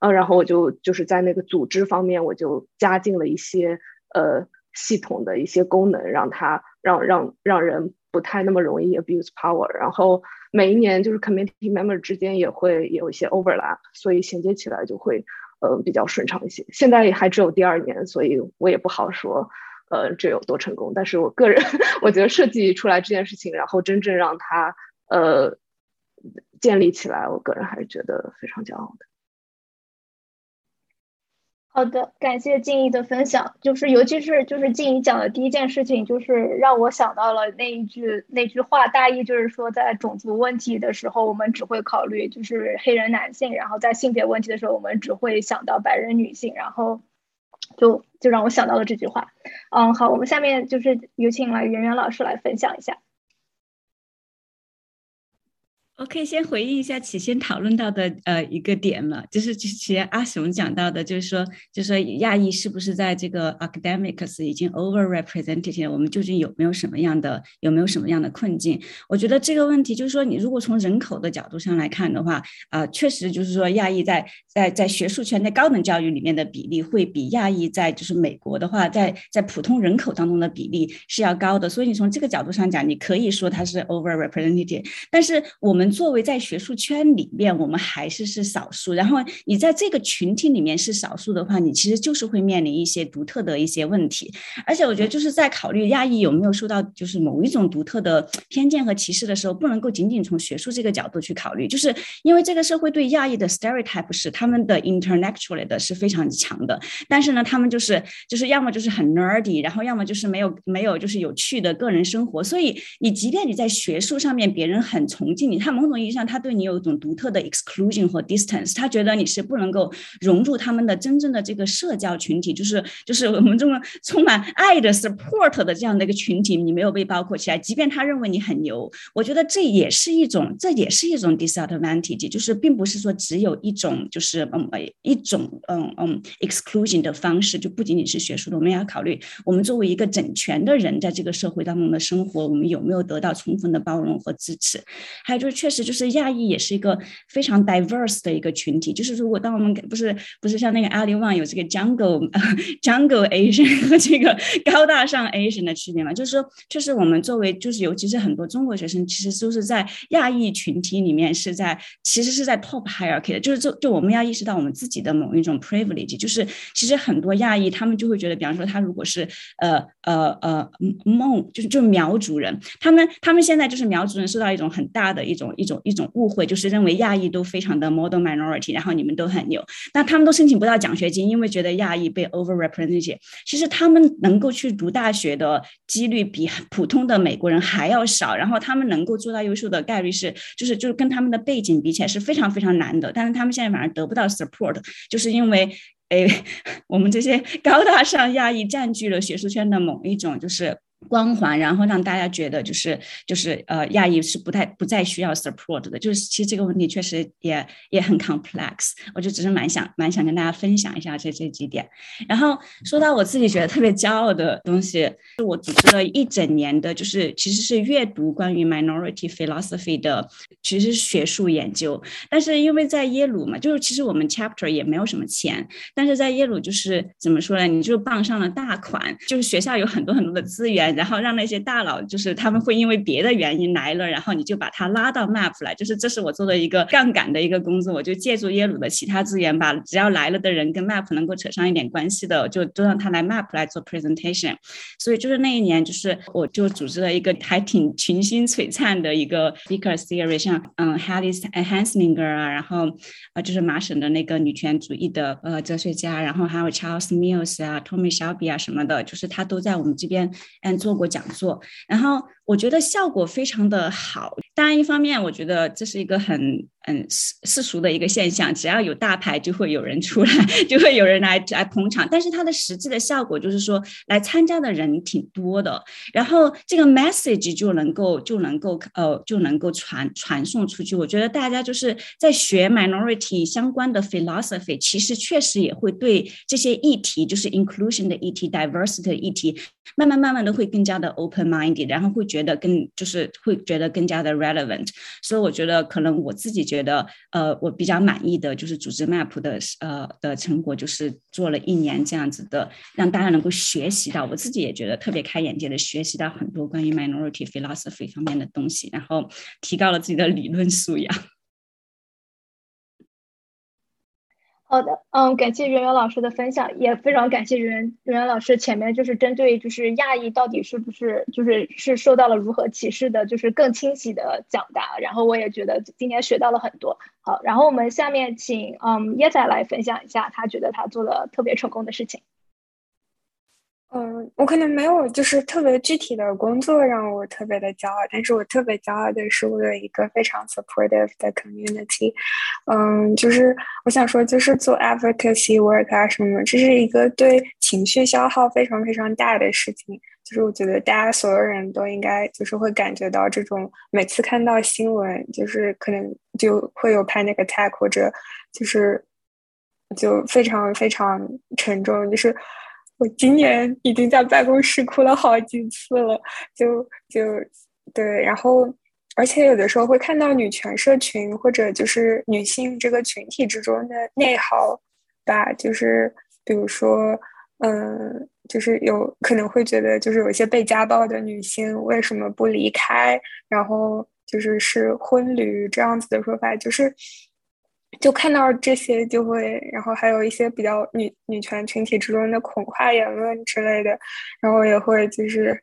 呃，然后我就就是在那个组织方面，我就加进了一些呃系统的一些功能，让他让让让人不太那么容易 abuse power。然后每一年就是 committee member 之间也会有一些 overlap，所以衔接起来就会。呃，比较顺畅一些。现在还只有第二年，所以我也不好说，呃，这有多成功。但是我个人，我觉得设计出来这件事情，然后真正让它呃建立起来，我个人还是觉得非常骄傲的。好的，感谢静怡的分享。就是尤其是就是静怡讲的第一件事情，就是让我想到了那一句那句话，大意就是说，在种族问题的时候，我们只会考虑就是黑人男性；然后在性别问题的时候，我们只会想到白人女性。然后就就让我想到了这句话。嗯，好，我们下面就是有请来圆圆老师来分享一下。我可以先回应一下起先讨论到的呃一个点嘛，就是之前阿雄讲到的，就是说，就是说亚裔是不是在这个 academics 已经 overrepresented？我们究竟有没有什么样的有没有什么样的困境？我觉得这个问题就是说，你如果从人口的角度上来看的话，啊，确实就是说亚裔在在在学术圈在高等教育里面的比例会比亚裔在就是美国的话，在在普通人口当中的比例是要高的，所以你从这个角度上讲，你可以说它是 overrepresented，但是我们。作为在学术圈里面，我们还是是少数。然后你在这个群体里面是少数的话，你其实就是会面临一些独特的一些问题。而且我觉得就是在考虑亚裔有没有受到就是某一种独特的偏见和歧视的时候，不能够仅仅从学术这个角度去考虑。就是因为这个社会对亚裔的 stereotype 是他们的 intellectually 的是非常强的，但是呢，他们就是就是要么就是很 nerdy，然后要么就是没有没有就是有趣的个人生活。所以你即便你在学术上面别人很崇敬你，他。某种意义上，他对你有一种独特的 exclusion 和 distance，他觉得你是不能够融入他们的真正的这个社交群体，就是就是我们这么充满爱的 support 的这样的一个群体，你没有被包括起来。即便他认为你很牛，我觉得这也是一种，这也是一种 disadvantage，就是并不是说只有一种，就是嗯一种嗯嗯 exclusion 的方式，就不仅仅是学术的，我们要考虑我们作为一个整全的人，在这个社会当中的生活，我们有没有得到充分的包容和支持？还有就是确实。就是亚裔也是一个非常 diverse 的一个群体。就是如果当我们不是不是像那个阿里旺有这个 jungle jungle Asian 和这个高大上 Asian 的区别嘛？就是说，确实我们作为就是尤其是很多中国学生，其实都是在亚裔群体里面是在其实是在 top hierarchy 的。就是就就我们要意识到我们自己的某一种 privilege。就是其实很多亚裔他们就会觉得，比方说他如果是呃呃呃孟就是就是苗族人，他们他们现在就是苗族人受到一种很大的一种。一种一种误会，就是认为亚裔都非常的 model minority，然后你们都很牛，那他们都申请不到奖学金，因为觉得亚裔被 overrepresented。其实他们能够去读大学的几率比普通的美国人还要少，然后他们能够做到优秀的概率是，就是就是跟他们的背景比起来是非常非常难的。但是他们现在反而得不到 support，就是因为，哎，我们这些高大上亚裔占据了学术圈的某一种就是。光环，然后让大家觉得就是就是呃，亚裔是不太不再需要 support 的，就是其实这个问题确实也也很 complex。我就只是蛮想蛮想跟大家分享一下这这几点。然后说到我自己觉得特别骄傲的东西，是我组织了一整年的，就是其实是阅读关于 minority philosophy 的，其实学术研究。但是因为在耶鲁嘛，就是其实我们 chapter 也没有什么钱，但是在耶鲁就是怎么说呢？你就傍上了大款，就是学校有很多很多的资源。然后让那些大佬，就是他们会因为别的原因来了，然后你就把他拉到 Map 来，就是这是我做的一个杠杆的一个工作，我就借助耶鲁的其他资源，把只要来了的人跟 Map 能够扯上一点关系的，就都让他来 Map 来做 presentation。所以就是那一年，就是我就组织了一个还挺群星璀璨的一个 speaker series，像嗯 Halice Hanslinger 啊，然后呃就是麻省的那个女权主义的呃哲学家，然后还有 Charles Mills 啊，Tommy Shelby 啊什么的，就是他都在我们这边嗯。做过讲座，然后我觉得效果非常的好。当然，一方面我觉得这是一个很嗯世世俗的一个现象，只要有大牌就会有人出来，就会有人来来捧场。但是它的实际的效果就是说，来参加的人挺多的，然后这个 message 就能够就能够呃就能够传传送出去。我觉得大家就是在学 minority 相关的 philosophy，其实确实也会对这些议题，就是 inclusion 的议题、diversity 的议题，慢慢慢慢的会更加的 open minded，然后会觉得更就是会觉得更加的。relevant，所以我觉得可能我自己觉得，呃，我比较满意的就是组织 map 的呃的成果，就是做了一年这样子的，让大家能够学习到，我自己也觉得特别开眼界的，学习到很多关于 minority philosophy 方面的东西，然后提高了自己的理论素养。好的，嗯，感谢圆圆老师的分享，也非常感谢圆圆圆圆老师前面就是针对就是亚裔到底是不是就是是受到了如何歧视的，就是更清晰的讲答，然后我也觉得今天学到了很多。好，然后我们下面请嗯椰仔来分享一下他觉得他做的特别成功的事情。嗯，我可能没有就是特别具体的工作让我特别的骄傲，但是我特别骄傲的是我有一个非常 supportive 的 community。嗯，就是我想说，就是做 advocacy work 啊什么，这是一个对情绪消耗非常非常大的事情。就是我觉得大家所有人都应该就是会感觉到这种每次看到新闻，就是可能就会有 panic attack 或者就是就非常非常沉重，就是。我今年已经在办公室哭了好几次了，就就对，然后而且有的时候会看到女权社群或者就是女性这个群体之中的内耗吧，就是比如说，嗯，就是有可能会觉得，就是有一些被家暴的女性为什么不离开，然后就是是婚旅这样子的说法，就是。就看到这些就会，然后还有一些比较女女权群体之中的恐吓言论之类的，然后也会就是，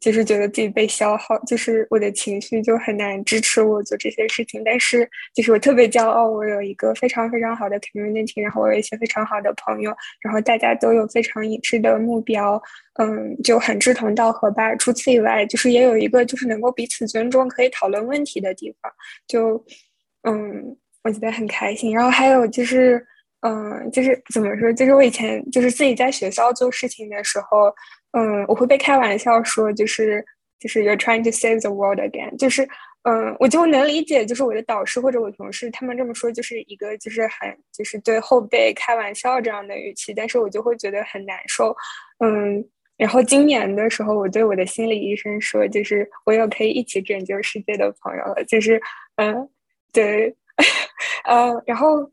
就是觉得自己被消耗，就是我的情绪就很难支持我做这些事情。但是就是我特别骄傲，我有一个非常非常好的 community，然后我有一些非常好的朋友，然后大家都有非常一致的目标，嗯，就很志同道合吧。除此以外，就是也有一个就是能够彼此尊重、可以讨论问题的地方，就嗯。我觉得很开心，然后还有就是，嗯，就是怎么说，就是我以前就是自己在学校做事情的时候，嗯，我会被开玩笑说，就是就是 you're trying to save the world again，就是，嗯，我就能理解，就是我的导师或者我同事他们这么说，就是一个就是很就是对后辈开玩笑这样的语气，但是我就会觉得很难受，嗯，然后今年的时候，我对我的心理医生说，就是我有可以一起拯救世界的朋友了，就是，嗯，对。呃，然后，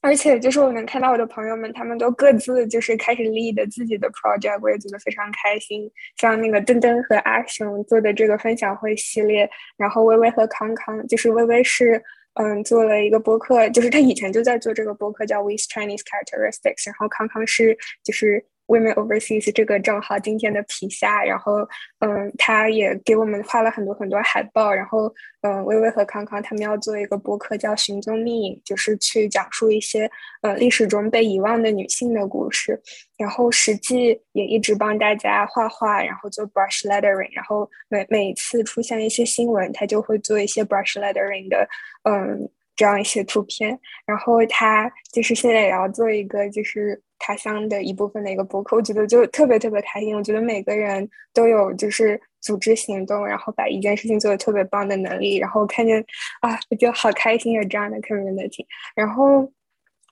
而且就是我能看到我的朋友们，他们都各自就是开始 lead 自己的 project，我也觉得非常开心。像那个登登和阿雄做的这个分享会系列，然后微微和康康，就是微微是嗯做了一个播客，就是他以前就在做这个播客叫 With Chinese Characteristics，然后康康是就是。Women Overseas 这个账号今天的皮下，然后嗯，他也给我们画了很多很多海报，然后嗯，微微和康康他们要做一个播客叫《寻踪觅影》，就是去讲述一些呃历史中被遗忘的女性的故事。然后实际也一直帮大家画画，然后做 brush lettering，然后每每次出现一些新闻，他就会做一些 brush lettering 的嗯这样一些图片。然后他就是现在也要做一个就是。他乡的一部分的一个博客，我觉得就特别特别开心。我觉得每个人都有就是组织行动，然后把一件事情做的特别棒的能力。然后看见啊，我就好开心有这样的 community。然后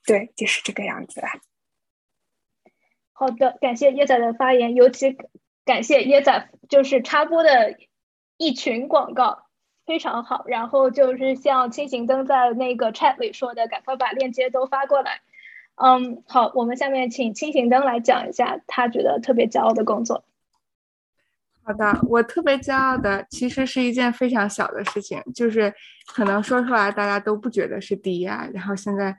对，就是这个样子啊。好的，感谢椰仔的发言，尤其感谢椰仔就是插播的一群广告，非常好。然后就是像轻行灯在那个 chat 里说的，赶快把链接都发过来。嗯，好，我们下面请清醒灯来讲一下他觉得特别骄傲的工作。好的，我特别骄傲的其实是一件非常小的事情，就是可能说出来大家都不觉得是第一啊。然后现在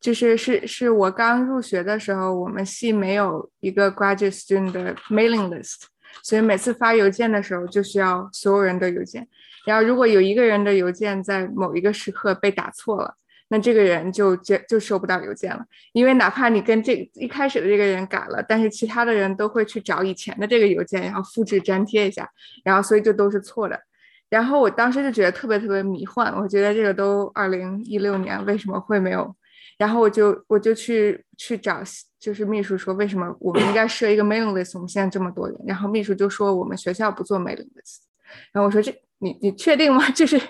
就是是是我刚入学的时候，我们系没有一个 graduate student mailing list，所以每次发邮件的时候就需要所有人的邮件。然后如果有一个人的邮件在某一个时刻被打错了。那这个人就就就收不到邮件了，因为哪怕你跟这一开始的这个人改了，但是其他的人都会去找以前的这个邮件，然后复制粘贴一下，然后所以就都是错的。然后我当时就觉得特别特别迷幻，我觉得这个都二零一六年为什么会没有？然后我就我就去去找就是秘书说为什么我们应该设一个 mailing list？我们现在这么多人，然后秘书就说我们学校不做 mailing list。然后我说这。你你确定吗？就是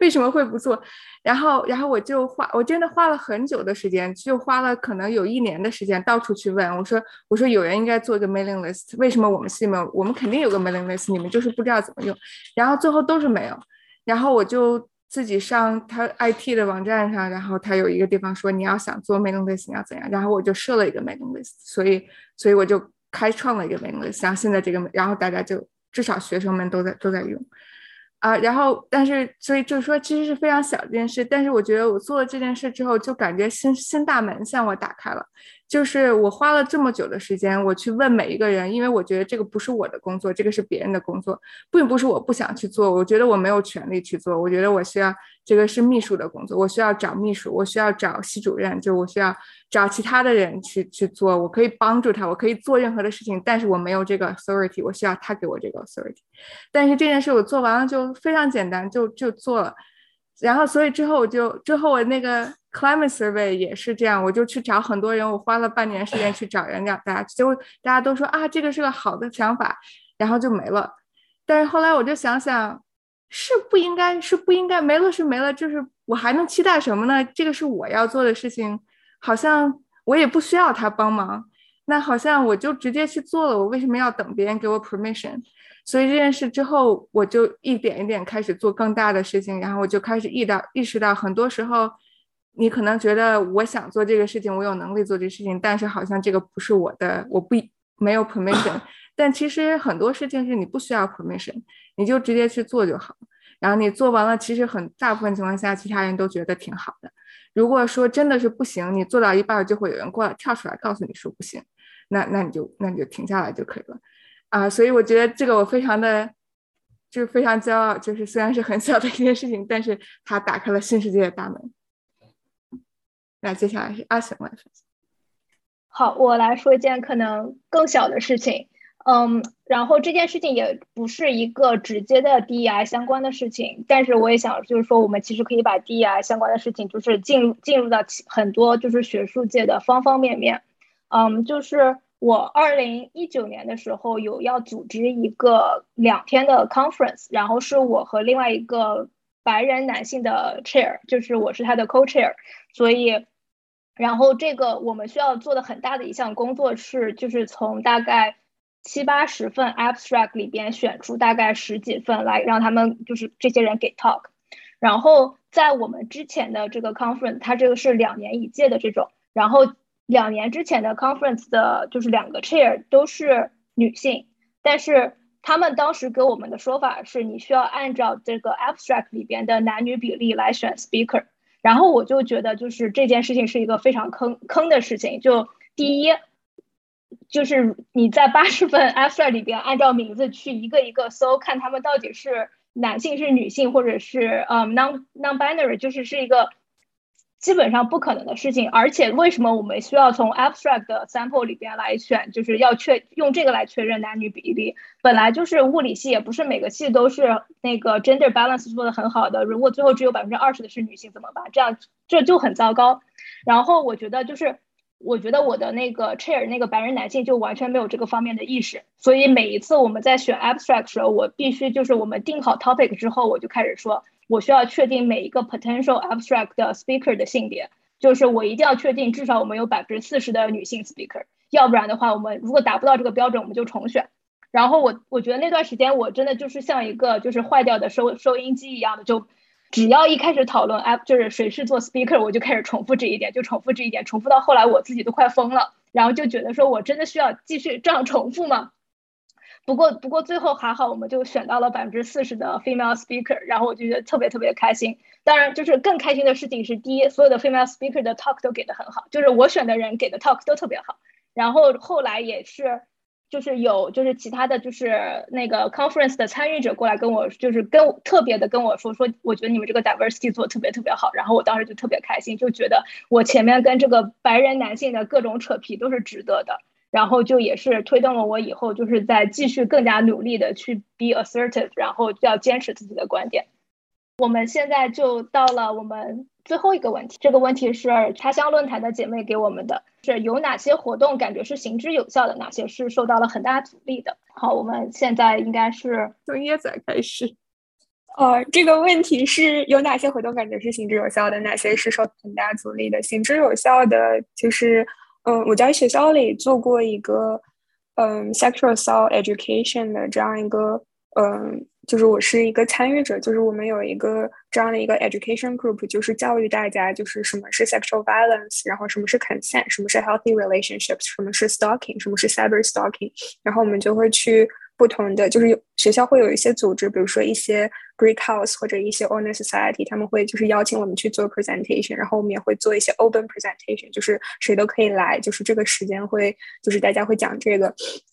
为什么会不做？然后然后我就花，我真的花了很久的时间，就花了可能有一年的时间，到处去问。我说我说有人应该做一个 mailing list，为什么我们系没有？我们肯定有个 mailing list，你们就是不知道怎么用。然后最后都是没有。然后我就自己上他 IT 的网站上，然后他有一个地方说你要想做 mailing list 你要怎样。然后我就设了一个 mailing list，所以所以我就开创了一个 mailing list。然后现在这个，然后大家就至少学生们都在都在用。啊，然后，但是，所以就是说，其实是非常小一件事，但是我觉得我做了这件事之后，就感觉新新大门向我打开了，就是我花了这么久的时间，我去问每一个人，因为我觉得这个不是我的工作，这个是别人的工作，并不是我不想去做，我觉得我没有权利去做，我觉得我需要这个是秘书的工作，我需要找秘书，我需要找系主任，就我需要找其他的人去去做，我可以帮助他，我可以做任何的事情，但是我没有这个 authority，我需要他给我这个 authority。但是这件事我做完了就非常简单，就就做了。然后，所以之后我就之后我那个 climate survey 也是这样，我就去找很多人，我花了半年时间去找人家，大家结果大家都说啊，这个是个好的想法，然后就没了。但是后来我就想想，是不应该，是不应该没了是没了，就是我还能期待什么呢？这个是我要做的事情，好像我也不需要他帮忙，那好像我就直接去做了，我为什么要等别人给我 permission？所以这件事之后，我就一点一点开始做更大的事情，然后我就开始意到意识到，很多时候你可能觉得我想做这个事情，我有能力做这事情，但是好像这个不是我的，我不没有 permission。但其实很多事情是你不需要 permission，你就直接去做就好。然后你做完了，其实很大部分情况下，其他人都觉得挺好的。如果说真的是不行，你做到一半就会有人过来跳出来告诉你说不行，那那你就那你就停下来就可以了。啊，所以我觉得这个我非常的，就是非常骄傲，就是虽然是很小的一件事情，但是它打开了新世界的大门。那接下来是阿雄来分享。好，我来说一件可能更小的事情，嗯，然后这件事情也不是一个直接的 DEI 相关的事情，但是我也想就是说，我们其实可以把 DEI 相关的事情，就是进入进入到很多就是学术界的方方面面，嗯，就是。我二零一九年的时候有要组织一个两天的 conference，然后是我和另外一个白人男性的 chair，就是我是他的 co-chair，所以，然后这个我们需要做的很大的一项工作是，就是从大概七八十份 abstract 里边选出大概十几份来让他们就是这些人给 talk，然后在我们之前的这个 conference，它这个是两年一届的这种，然后。两年之前的 conference 的就是两个 chair 都是女性，但是他们当时给我们的说法是，你需要按照这个 abstract 里边的男女比例来选 speaker。然后我就觉得，就是这件事情是一个非常坑坑的事情。就第一，就是你在八十份 abstract 里边按照名字去一个一个搜，看他们到底是男性是女性，或者是呃 non non binary，就是是一个。基本上不可能的事情，而且为什么我们需要从 abstract 的 sample 里边来选，就是要确用这个来确认男女比例。本来就是物理系，也不是每个系都是那个 gender balance 做的很好的。如果最后只有百分之二十的是女性怎么办？这样这就很糟糕。然后我觉得就是，我觉得我的那个 chair 那个白人男性就完全没有这个方面的意识。所以每一次我们在选 abstract 时候，我必须就是我们定好 topic 之后，我就开始说。我需要确定每一个 potential abstract 的 speaker 的性别，就是我一定要确定至少我们有百分之四十的女性 speaker，要不然的话，我们如果达不到这个标准，我们就重选。然后我我觉得那段时间我真的就是像一个就是坏掉的收收音机一样的，就只要一开始讨论 app 就是谁是做 speaker，我就开始重复这一点，就重复这一点，重复到后来我自己都快疯了，然后就觉得说我真的需要继续这样重复吗？不过，不过最后还好，我们就选到了百分之四十的 female speaker，然后我就觉得特别特别开心。当然，就是更开心的事情是，第一，所有的 female speaker 的 talk 都给的很好，就是我选的人给的 talk 都特别好。然后后来也是，就是有就是其他的就是那个 conference 的参与者过来跟我，就是跟特别的跟我说说，我觉得你们这个 diversity 做特别特别好。然后我当时就特别开心，就觉得我前面跟这个白人男性的各种扯皮都是值得的。然后就也是推动了我以后就是在继续更加努力的去 be assertive，然后要坚持自己的观点。我们现在就到了我们最后一个问题，这个问题是他乡论坛的姐妹给我们的，是有哪些活动感觉是行之有效的，哪些是受到了很大阻力的？好，我们现在应该是从椰仔开始。呃，这个问题是有哪些活动感觉是行之有效的，哪些是受很大阻力的？行之有效的就是。嗯，我在学校里做过一个嗯 sexual assault education 的这样一个嗯，就是我是一个参与者，就是我们有一个这样的一个 education group，就是教育大家就是什么是 sexual violence，然后什么是 consent，什么是 healthy relationships，什么是 stalking，什么是 cyber stalking，然后我们就会去。不同的，就是有学校会有一些组织，比如说一些 Greek House 或者一些 Honor Society，他们会就是邀请我们去做 presentation，然后我们也会做一些 open presentation，就是谁都可以来，就是这个时间会就是大家会讲这个，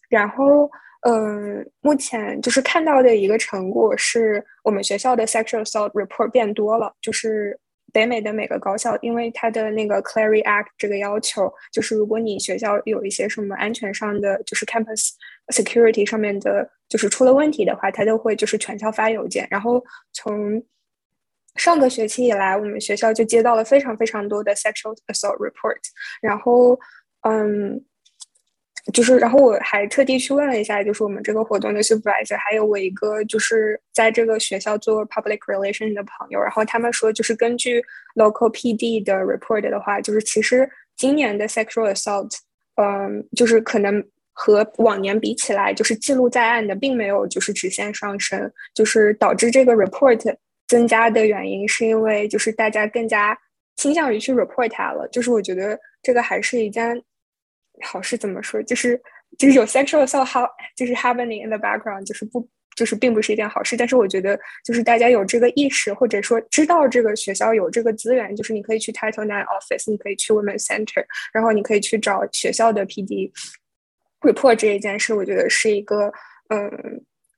然后。嗯，目前就是看到的一个成果是我们学校的 sexual assault report 变多了。就是北美的每个高校，因为它的那个 Clary Act 这个要求，就是如果你学校有一些什么安全上的，就是 campus security 上面的，就是出了问题的话，它都会就是全校发邮件。然后从上个学期以来，我们学校就接到了非常非常多的 sexual assault report。然后，嗯。就是，然后我还特地去问了一下，就是我们这个活动的 supervisor，还有我一个就是在这个学校做 public relation 的朋友，然后他们说，就是根据 local PD 的 report 的话，就是其实今年的 sexual assault，嗯，就是可能和往年比起来，就是记录在案的并没有就是直线上升，就是导致这个 report 增加的原因，是因为就是大家更加倾向于去 report 它了，就是我觉得这个还是一件。好事怎么说？就是就是有 sexual assault how 就是 happening in the background，就是不就是并不是一件好事。但是我觉得就是大家有这个意识，或者说知道这个学校有这个资源，就是你可以去 Title Nine office，你可以去 Women Center，然后你可以去找学校的 PD report 这一件事。我觉得是一个嗯，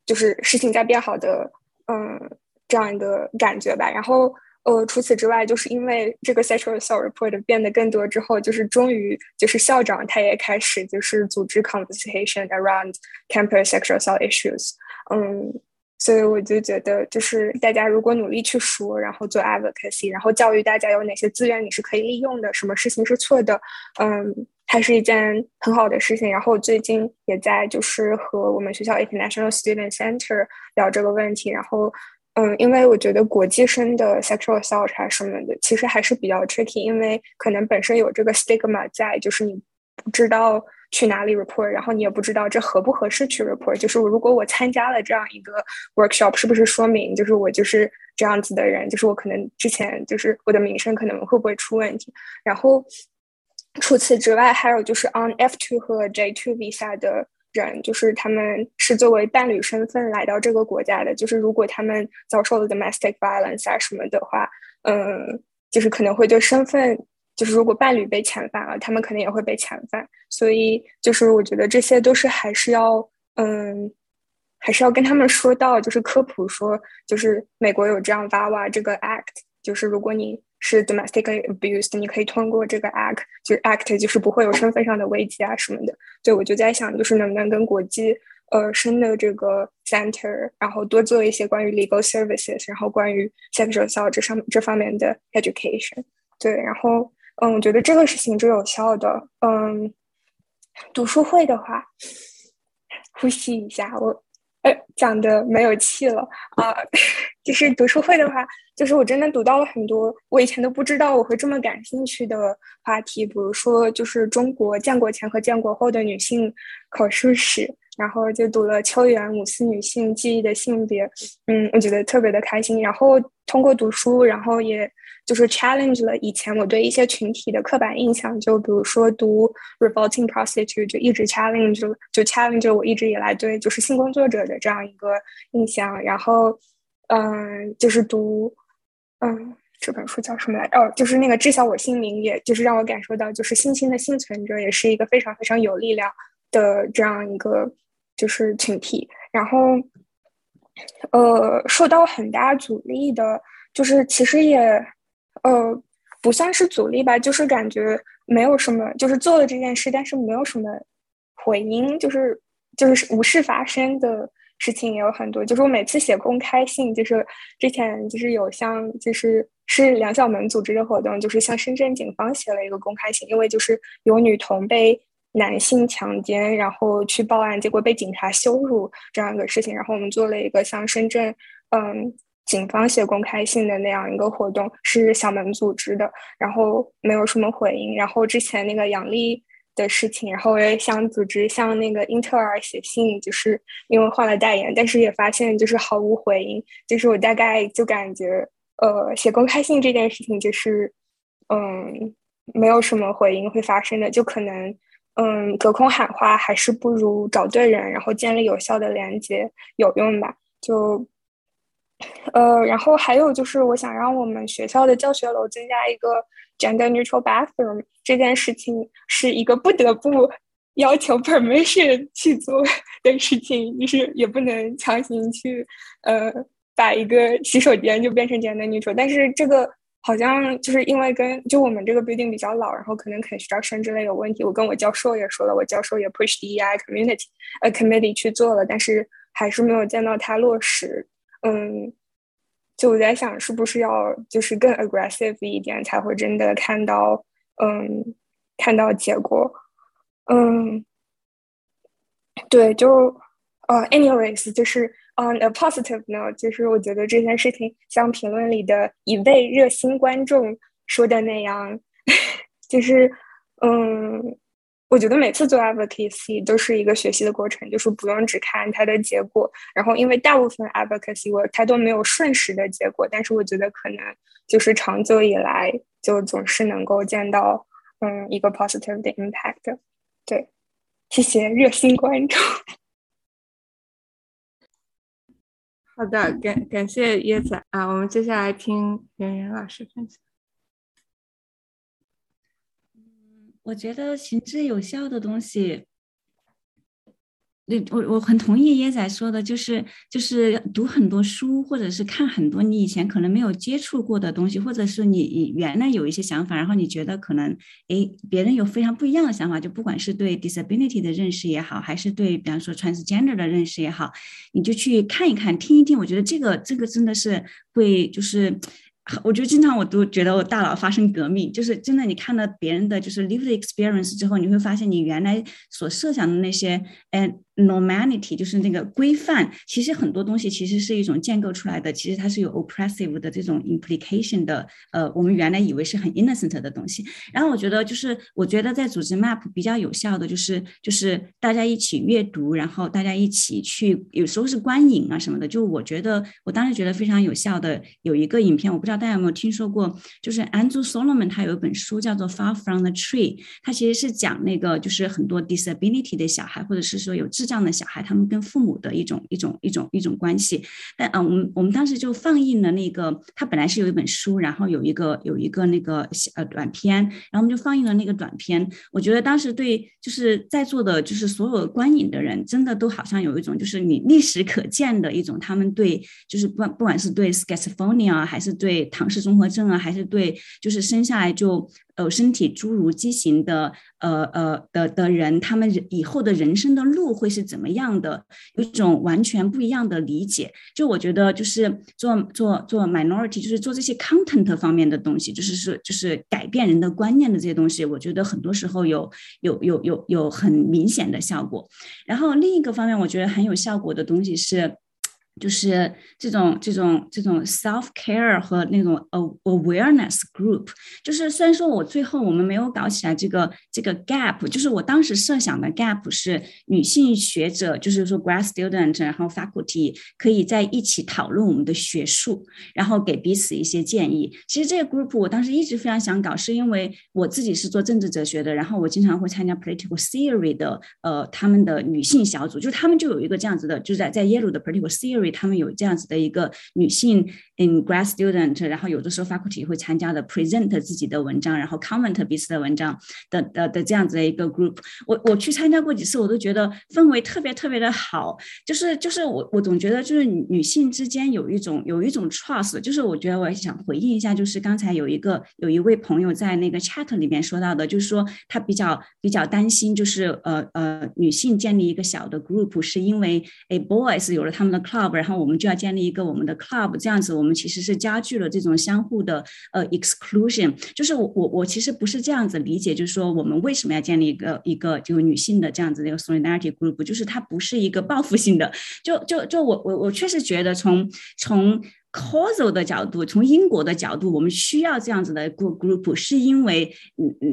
就是事情在变好的嗯这样一个感觉吧。然后。呃，除此之外，就是因为这个 sexual assault report 变得更多之后，就是终于就是校长他也开始就是组织 conversation around campus sexual assault issues。嗯，所以我就觉得，就是大家如果努力去说，然后做 advocacy，然后教育大家有哪些资源你是可以利用的，什么事情是错的，嗯，还是一件很好的事情。然后最近也在就是和我们学校 international student center 聊这个问题，然后。嗯，因为我觉得国际生的 sexual assault 啊什么的，其实还是比较 tricky，因为可能本身有这个 stigma 在，就是你不知道去哪里 report，然后你也不知道这合不合适去 report。就是如果我参加了这样一个 workshop，是不是说明就是我就是这样子的人？就是我可能之前就是我的名声可能会不会出问题？然后除此之外，还有就是 on F2 和 J2 visa 的。人就是他们是作为伴侣身份来到这个国家的，就是如果他们遭受了 domestic violence 啊什么的话，嗯，就是可能会对身份，就是如果伴侣被遣返了，他们可能也会被遣返。所以就是我觉得这些都是还是要，嗯，还是要跟他们说到，就是科普说，就是美国有这样 VAVA 这个 act，就是如果你。是 domestically abused，你可以通过这个 act，就是 act，就是不会有身份上的危机啊什么的。对，我就在想，就是能不能跟国际呃生的这个 center，然后多做一些关于 legal services，然后关于 sexual assault 这上这方面的 education。对，然后嗯，我觉得这个是行之有效的。嗯，读书会的话，呼吸一下，我。哎，讲的没有气了啊！就是读书会的话，就是我真的读到了很多我以前都不知道我会这么感兴趣的话题，比如说就是中国建国前和建国后的女性口述史，然后就读了秋元五四女性记忆的性别，嗯，我觉得特别的开心。然后通过读书，然后也。就是 challenge 了以前我对一些群体的刻板印象，就比如说读 revolting prostitute 就一直 challenge 就 challenge 我一直以来对就是性工作者的这样一个印象。然后，嗯，就是读，嗯，这本书叫什么来？哦，就是那个知晓我姓名，也就是让我感受到，就是性侵的幸存者也是一个非常非常有力量的这样一个就是群体。然后，呃，受到很大阻力的，就是其实也。呃，不算是阻力吧，就是感觉没有什么，就是做了这件事，但是没有什么回音，就是就是无事发生的事情也有很多。就是我每次写公开信，就是之前就是有像就是是梁晓萌组织的活动，就是向深圳警方写了一个公开信，因为就是有女童被男性强奸，然后去报案，结果被警察羞辱这样一个事情，然后我们做了一个向深圳，嗯。警方写公开信的那样一个活动是小门组织的，然后没有什么回应。然后之前那个杨丽的事情，然后我也想组织向那个英特尔写信，就是因为换了代言，但是也发现就是毫无回应。就是我大概就感觉，呃，写公开信这件事情就是，嗯，没有什么回应会发生的，就可能，嗯，隔空喊话还是不如找对人，然后建立有效的连接有用吧。就，呃，然后还有就是，我想让我们学校的教学楼增加一个 gender neutral bathroom，这件事情是一个不得不要求 permission 去做的事情，就是也不能强行去，呃，把一个洗手间就变成 gender neutral，但是这个。好像就是因为跟就我们这个 building 比较老，然后可能 construction 之类有问题。我跟我教授也说了，我教授也 push DEI community 呃 committee 去做了，但是还是没有见到它落实。嗯，就我在想，是不是要就是更 aggressive 一点，才会真的看到嗯看到结果。嗯，对，就呃 anyways 就是。On a positive note，就是我觉得这件事情像评论里的一位热心观众说的那样，就是嗯，我觉得每次做 advocacy 都是一个学习的过程，就是不用只看它的结果。然后，因为大部分 advocacy 我它都没有瞬时的结果，但是我觉得可能就是长久以来就总是能够见到嗯一个 positive 的 impact。对，谢谢热心观众。好的，感感谢椰子啊，我们接下来听圆圆老师分享。嗯，我觉得行之有效的东西。对我我很同意椰仔说的，就是就是读很多书，或者是看很多你以前可能没有接触过的东西，或者是你原来有一些想法，然后你觉得可能哎别人有非常不一样的想法，就不管是对 disability 的认识也好，还是对比方说 transgender 的认识也好，你就去看一看，听一听，我觉得这个这个真的是会就是。我觉得经常我都觉得我大脑发生革命，就是真的，你看到别人的就是 lived experience 之后，你会发现你原来所设想的那些，哎。Normality 就是那个规范，其实很多东西其实是一种建构出来的，其实它是有 oppressive 的这种 implication 的。呃，我们原来以为是很 innocent 的东西。然后我觉得就是，我觉得在组织 map 比较有效的就是就是大家一起阅读，然后大家一起去，有时候是观影啊什么的。就我觉得我当时觉得非常有效的有一个影片，我不知道大家有没有听说过，就是 Andrew Solomon 他有一本书叫做 Far from the Tree，他其实是讲那个就是很多 disability 的小孩，或者是说有智这样的小孩，他们跟父母的一种一种一种一种关系。但啊，我们我们当时就放映了那个，他本来是有一本书，然后有一个有一个那个呃短片，然后我们就放映了那个短片。我觉得当时对就是在座的，就是所有观影的人，真的都好像有一种就是你历史可见的一种，他们对就是不不管是对 schizophrenia 还是对唐氏综合症啊，还是对就是生下来就。呃身体侏儒畸形的，呃呃的的人，他们以后的人生的路会是怎么样的？有一种完全不一样的理解。就我觉得，就是做做做 minority，就是做这些 content 方面的东西，就是说，就是改变人的观念的这些东西，我觉得很多时候有有有有有很明显的效果。然后另一个方面，我觉得很有效果的东西是。就是这种这种这种 self care 和那种 awareness group，就是虽然说我最后我们没有搞起来这个这个 gap，就是我当时设想的 gap 是女性学者，就是说 grad student，然后 faculty 可以在一起讨论我们的学术，然后给彼此一些建议。其实这个 group 我当时一直非常想搞，是因为我自己是做政治哲学的，然后我经常会参加 political theory 的呃他们的女性小组，就是他们就有一个这样子的，就在在耶鲁的 political theory。他们有这样子的一个女性 in grad student，然后有的时候 faculty 会参加的 present 自己的文章，然后 comment 彼此的文章的的的这样子的一个 group。我我去参加过几次，我都觉得氛围特别特别的好。就是就是我我总觉得就是女性之间有一种有一种 trust。就是我觉得我想回应一下，就是刚才有一个有一位朋友在那个 chat 里面说到的，就是说他比较比较担心，就是呃呃女性建立一个小的 group，是因为诶 boys 有了他们的 club。然后我们就要建立一个我们的 club，这样子我们其实是加剧了这种相互的呃 exclusion。就是我我我其实不是这样子理解，就是说我们为什么要建立一个一个就女性的这样子的一个 solidarity group，就是它不是一个报复性的。就就就我我我确实觉得从从 causal 的角度，从因果的角度，我们需要这样子的 group group，是因为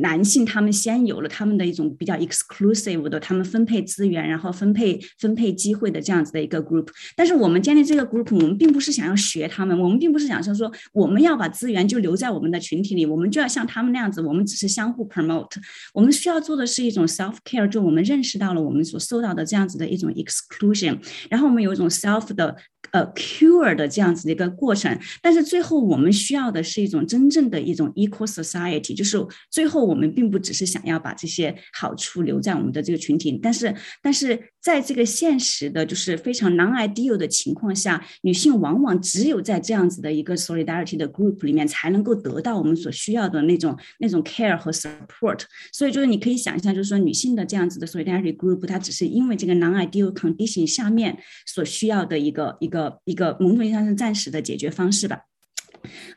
男性他们先有了他们的一种比较 exclusive 的，他们分配资源，然后分配分配机会的这样子的一个 group。但是我们建立这个 group，我们并不是想要学他们，我们并不是想说说我们要把资源就留在我们的群体里，我们就要像他们那样子，我们只是相互 promote。我们需要做的是一种 self care，就我们认识到了我们所受到的这样子的一种 exclusion，然后我们有一种 self 的。呃，cure 的这样子的一个过程，但是最后我们需要的是一种真正的一种 equal society，就是最后我们并不只是想要把这些好处留在我们的这个群体，但是，但是在这个现实的，就是非常 non-ideal 的情况下，女性往往只有在这样子的一个 solidarity 的 group 里面，才能够得到我们所需要的那种那种 care 和 support。所以，就是你可以想象，就是说女性的这样子的 solidarity group，它只是因为这个 non-ideal condition 下面所需要的一个一。个一个某种意义上是暂时的的解决方式吧。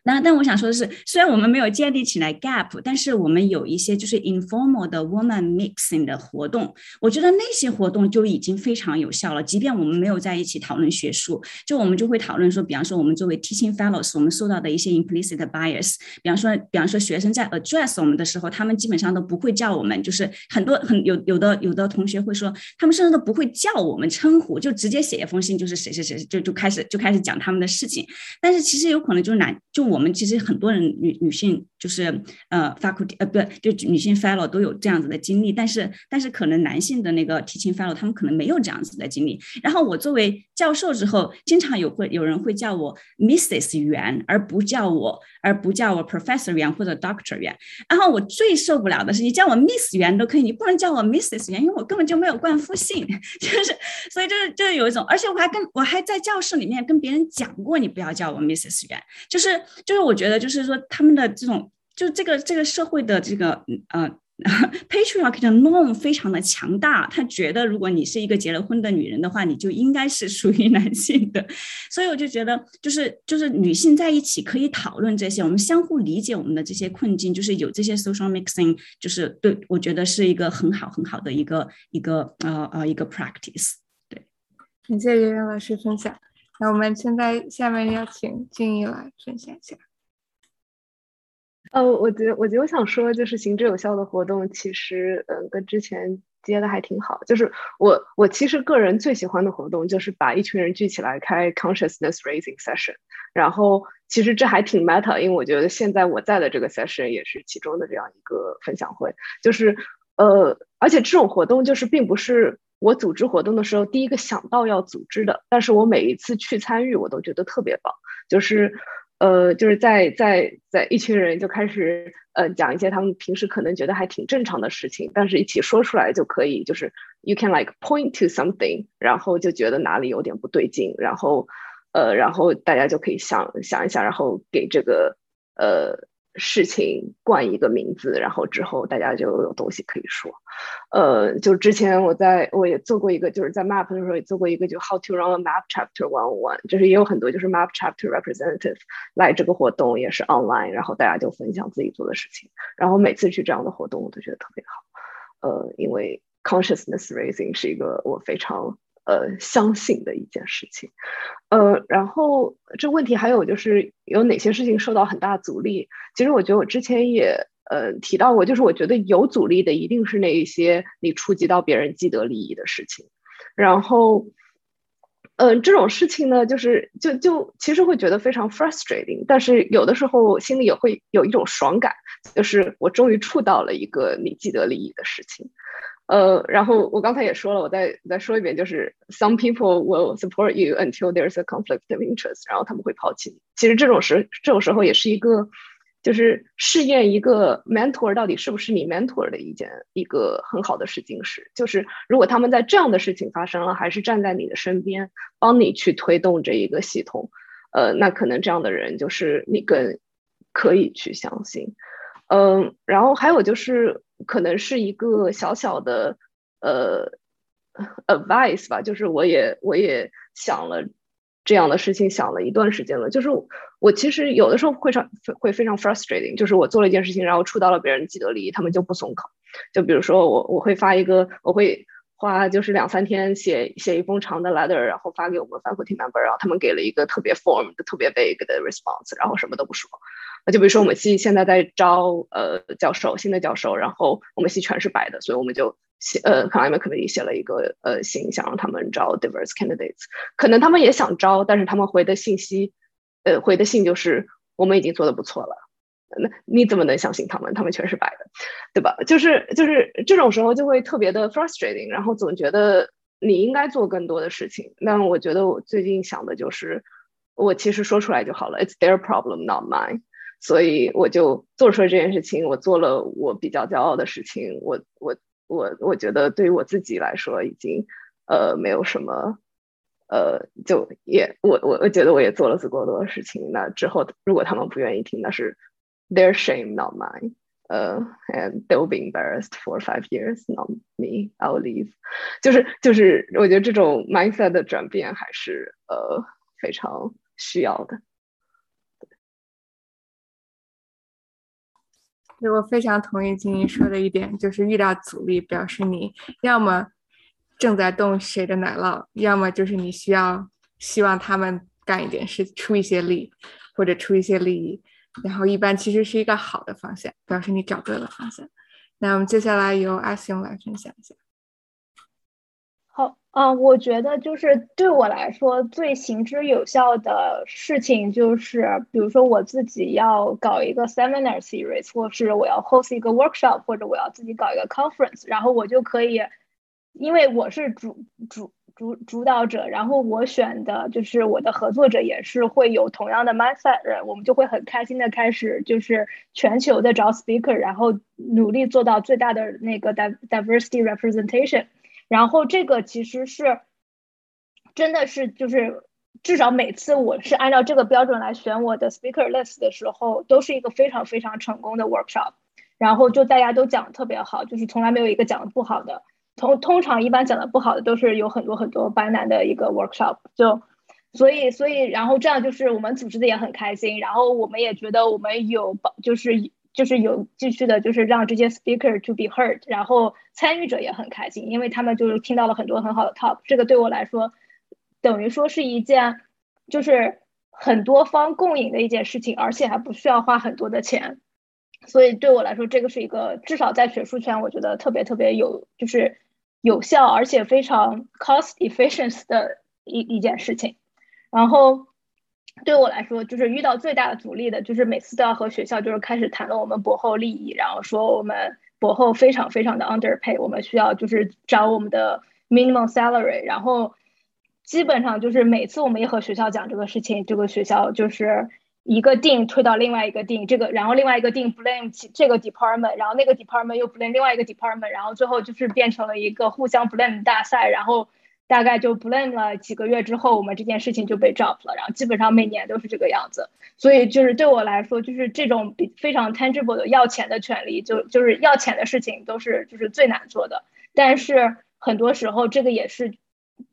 那但我想说的是，虽然我们没有建立起来 gap，但是我们有一些就是 informal 的 woman mixing 的活动，我觉得那些活动就已经非常有效了。即便我们没有在一起讨论学术，就我们就会讨论说，比方说我们作为 teaching fellows，我们受到的一些 implicit bias，比方说，比方说学生在 address 我们的时候，他们基本上都不会叫我们，就是很多很有有的有的同学会说，他们甚至都不会叫我们称呼，就直接写一封信，就是谁谁谁，就就开始就开始讲他们的事情。但是其实有可能就是男。就我们其实很多人女女性就是呃 faculty 呃不就女性 fellow 都有这样子的经历，但是但是可能男性的那个 teaching fellow 他们可能没有这样子的经历。然后我作为教授之后，经常有会有人会叫我 Mrs 袁，而不叫我而不叫我 Professor 袁或者 Doctor 袁。然后我最受不了的是，你叫我 Miss 袁都可以，你不能叫我 Mrs 袁，因为我根本就没有冠夫姓，就是所以就是就是有一种，而且我还跟我还在教室里面跟别人讲过，你不要叫我 Mrs 袁，就是。就是我觉得，就是说他们的这种，就这个这个社会的这个呃 patriarchy 的 norm 非常的强大。他觉得，如果你是一个结了婚的女人的话，你就应该是属于男性的。所以我就觉得，就是就是女性在一起可以讨论这些，我们相互理解我们的这些困境，就是有这些 social mixing，就是对我觉得是一个很好很好的一个一个呃呃一个 practice。对，感谢圆圆老师分享。那我们现在下面邀请静怡来分享一下。呃，我觉得，我觉得我想说，就是行之有效的活动，其实，嗯，跟之前接的还挺好。就是我，我其实个人最喜欢的活动，就是把一群人聚起来开 consciousness raising session。然后，其实这还挺 meta，因为我觉得现在我在的这个 session 也是其中的这样一个分享会。就是，呃，而且这种活动就是并不是。我组织活动的时候，第一个想到要组织的，但是我每一次去参与，我都觉得特别棒。就是，呃，就是在在在一群人就开始呃讲一些他们平时可能觉得还挺正常的事情，但是一起说出来就可以，就是 you can like point to something，然后就觉得哪里有点不对劲，然后呃，然后大家就可以想想一想，然后给这个呃。事情冠一个名字，然后之后大家就有东西可以说。呃，就之前我在我也做过一个，就是在 map 的时候也做过一个，就 how to run a map chapter one one，就是也有很多就是 map chapter representative 来这个活动，也是 online，然后大家就分享自己做的事情。然后每次去这样的活动，我都觉得特别好。呃，因为 consciousness raising 是一个我非常。呃，相信的一件事情，呃，然后这问题还有就是有哪些事情受到很大阻力？其实我觉得我之前也呃提到过，就是我觉得有阻力的一定是那一些你触及到别人既得利益的事情。然后，嗯，这种事情呢，就是就就其实会觉得非常 frustrating，但是有的时候心里也会有一种爽感，就是我终于触到了一个你既得利益的事情。呃，然后我刚才也说了，我再再说一遍，就是 some people will support you until there's a conflict of interest，然后他们会抛弃你。其实这种时这种时候也是一个，就是试验一个 mentor 到底是不是你 mentor 的一件一个很好的试金石。就是如果他们在这样的事情发生了，还是站在你的身边，帮你去推动这一个系统，呃，那可能这样的人就是你更可以去相信。嗯，然后还有就是。可能是一个小小的呃 advice 吧，就是我也我也想了这样的事情，想了一段时间了。就是我其实有的时候会常会非常 frustrating，就是我做了一件事情，然后触到了别人既得利益，他们就不松口。就比如说我我会发一个，我会花就是两三天写写一封长的 letter，然后发给我们 faculty member，然后他们给了一个特别 form 的、特别 vague 的 response，然后什么都不说。那就比如说我们系现在在招呃教授，新的教授，然后我们系全是白的，所以我们就写呃 climate committee 写了一个呃信，想让他们招 diverse candidates。可能他们也想招，但是他们回的信息，呃回的信就是我们已经做的不错了。那你怎么能相信他们？他们全是白的，对吧？就是就是这种时候就会特别的 frustrating，然后总觉得你应该做更多的事情。但我觉得我最近想的就是，我其实说出来就好了，It's their problem, not mine。所以我就做出了这件事情，我做了我比较骄傲的事情。我我我我觉得对于我自己来说，已经呃没有什么呃，就也我我我觉得我也做了足够多的事情。那之后如果他们不愿意听，那是。their shame, not mine. Uh, and they'll be embarrassed for five years, not me. I'll leave. 就是就是，我觉得这种 mindset 的转变还是呃非常需要的。对，我非常同意金英说的一点，就是遇到阻力，表示你要么正在动谁的奶酪，要么就是你需要希望他们干一点事，出一些力，或者出一些利益。然后一般其实是一个好的方向，表示你找对了方向。那我们接下来由阿星来分享一下。好，嗯，我觉得就是对我来说最行之有效的事情就是，比如说我自己要搞一个 seminar series，或是我要 host 一个 workshop，或者我要自己搞一个 conference，然后我就可以，因为我是主主。主主导者，然后我选的就是我的合作者，也是会有同样的 mindset 人，我们就会很开心的开始，就是全球的找 speaker，然后努力做到最大的那个 diversity representation。然后这个其实是真的是就是至少每次我是按照这个标准来选我的 speaker list 的时候，都是一个非常非常成功的 workshop。然后就大家都讲的特别好，就是从来没有一个讲的不好的。通通常一般讲的不好的都是有很多很多班男的一个 workshop，就所以所以然后这样就是我们组织的也很开心，然后我们也觉得我们有就是就是有继续的就是让这些 speaker to be heard，然后参与者也很开心，因为他们就是听到了很多很好的 talk，这个对我来说等于说是一件就是很多方共赢的一件事情，而且还不需要花很多的钱，所以对我来说这个是一个至少在学术圈我觉得特别特别有就是。有效而且非常 cost efficient 的一一件事情，然后对我来说，就是遇到最大的阻力的，就是每次都要和学校就是开始谈论我们博后利益，然后说我们博后非常非常的 underpay，我们需要就是找我们的 minimum salary，然后基本上就是每次我们一和学校讲这个事情，这个学校就是。一个 dean 推到另外一个 dean，这个然后另外一个 dean blame 起这个 department，然后那个 department 又 blame 另外一个 department，然后最后就是变成了一个互相 blame 大赛，然后大概就 blame 了几个月之后，我们这件事情就被 drop 了，然后基本上每年都是这个样子。所以就是对我来说，就是这种比非常 tangible 的要钱的权利，就就是要钱的事情都是就是最难做的，但是很多时候这个也是。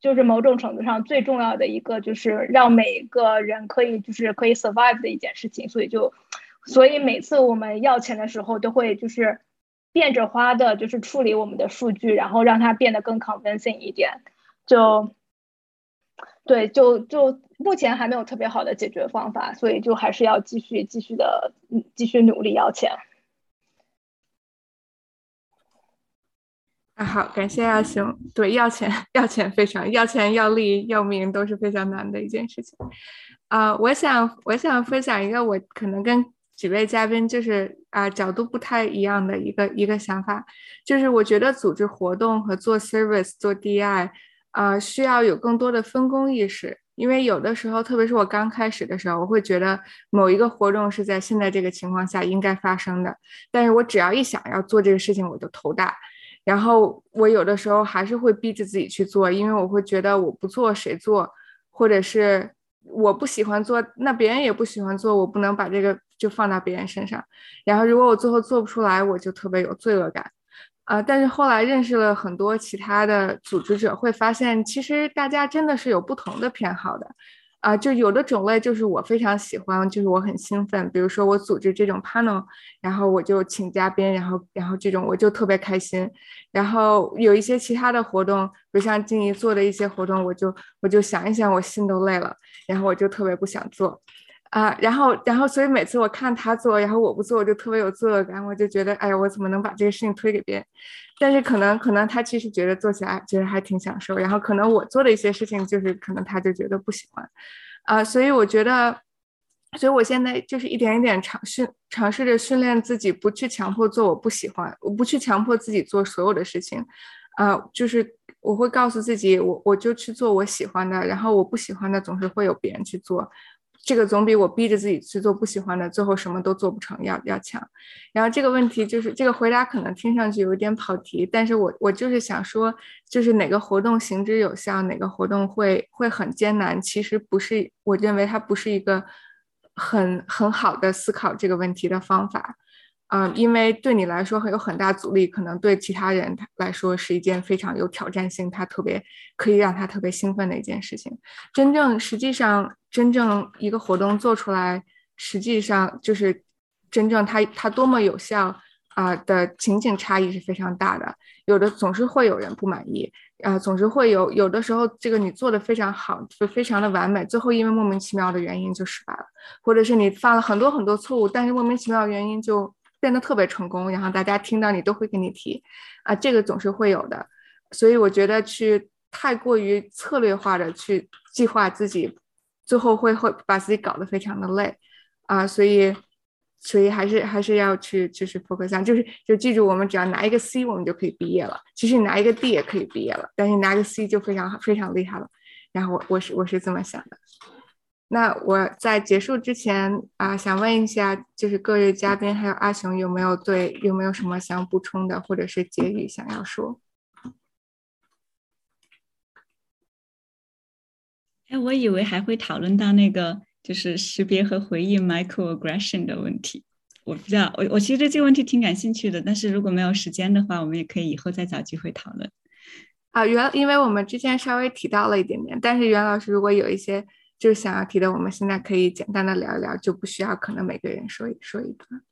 就是某种程度上最重要的一个，就是让每一个人可以就是可以 survive 的一件事情，所以就，所以每次我们要钱的时候，都会就是变着花的，就是处理我们的数据，然后让它变得更 convincing 一点。就，对，就就目前还没有特别好的解决方法，所以就还是要继续继续的继续努力要钱。啊，好，感谢阿雄。对，要钱要钱非常要钱要利要命都是非常难的一件事情。啊，我想我想分享一个我可能跟几位嘉宾就是啊角度不太一样的一个一个想法，就是我觉得组织活动和做 service 做 DI 啊需要有更多的分工意识，因为有的时候，特别是我刚开始的时候，我会觉得某一个活动是在现在这个情况下应该发生的，但是我只要一想要做这个事情，我就头大。然后我有的时候还是会逼着自己去做，因为我会觉得我不做谁做，或者是我不喜欢做，那别人也不喜欢做，我不能把这个就放到别人身上。然后如果我最后做不出来，我就特别有罪恶感，啊！但是后来认识了很多其他的组织者，会发现其实大家真的是有不同的偏好的，啊，就有的种类就是我非常喜欢，就是我很兴奋。比如说我组织这种 panel，然后我就请嘉宾，然后然后这种我就特别开心。然后有一些其他的活动，比如像静怡做的一些活动，我就我就想一想，我心都累了，然后我就特别不想做。啊，然后然后所以每次我看他做，然后我不做，我就特别有罪恶感，我就觉得哎呀，我怎么能把这个事情推给别人？但是可能可能他其实觉得做起来觉得还挺享受，然后可能我做的一些事情就是可能他就觉得不喜欢，啊，所以我觉得，所以我现在就是一点一点尝试尝试着训练自己，不去强迫做我不喜欢，我不去强迫自己做所有的事情，啊，就是我会告诉自己，我我就去做我喜欢的，然后我不喜欢的总是会有别人去做。这个总比我逼着自己去做不喜欢的，最后什么都做不成要要强。然后这个问题就是这个回答可能听上去有点跑题，但是我我就是想说，就是哪个活动行之有效，哪个活动会会很艰难，其实不是我认为它不是一个很很好的思考这个问题的方法。嗯，因为对你来说会有很大阻力，可能对其他人来说是一件非常有挑战性，他特别可以让他特别兴奋的一件事情。真正实际上，真正一个活动做出来，实际上就是真正它它多么有效啊的情景差异是非常大的。有的总是会有人不满意，啊，总是会有有的时候这个你做的非常好，就非常的完美，最后因为莫名其妙的原因就失败了，或者是你犯了很多很多错误，但是莫名其妙的原因就。变得特别成功，然后大家听到你都会跟你提，啊，这个总是会有的，所以我觉得去太过于策略化的去计划自己，最后会会把自己搞得非常的累，啊，所以所以还是还是要去就是 focus 就是就记住，我们只要拿一个 C，我们就可以毕业了。其实你拿一个 D 也可以毕业了，但是拿个 C 就非常非常厉害了。然后我我是我是这么想的。那我在结束之前啊，想问一下，就是各位嘉宾还有阿雄，有没有对有没有什么想补充的，或者是结语想要说？哎，我以为还会讨论到那个就是识别和回应 microaggression 的问题，我不知道，我我其实对这个问题挺感兴趣的，但是如果没有时间的话，我们也可以以后再找机会讨论。啊，袁，因为我们之前稍微提到了一点点，但是袁老师如果有一些。就是想要提的，我们现在可以简单的聊一聊，就不需要可能每个人说一说一段。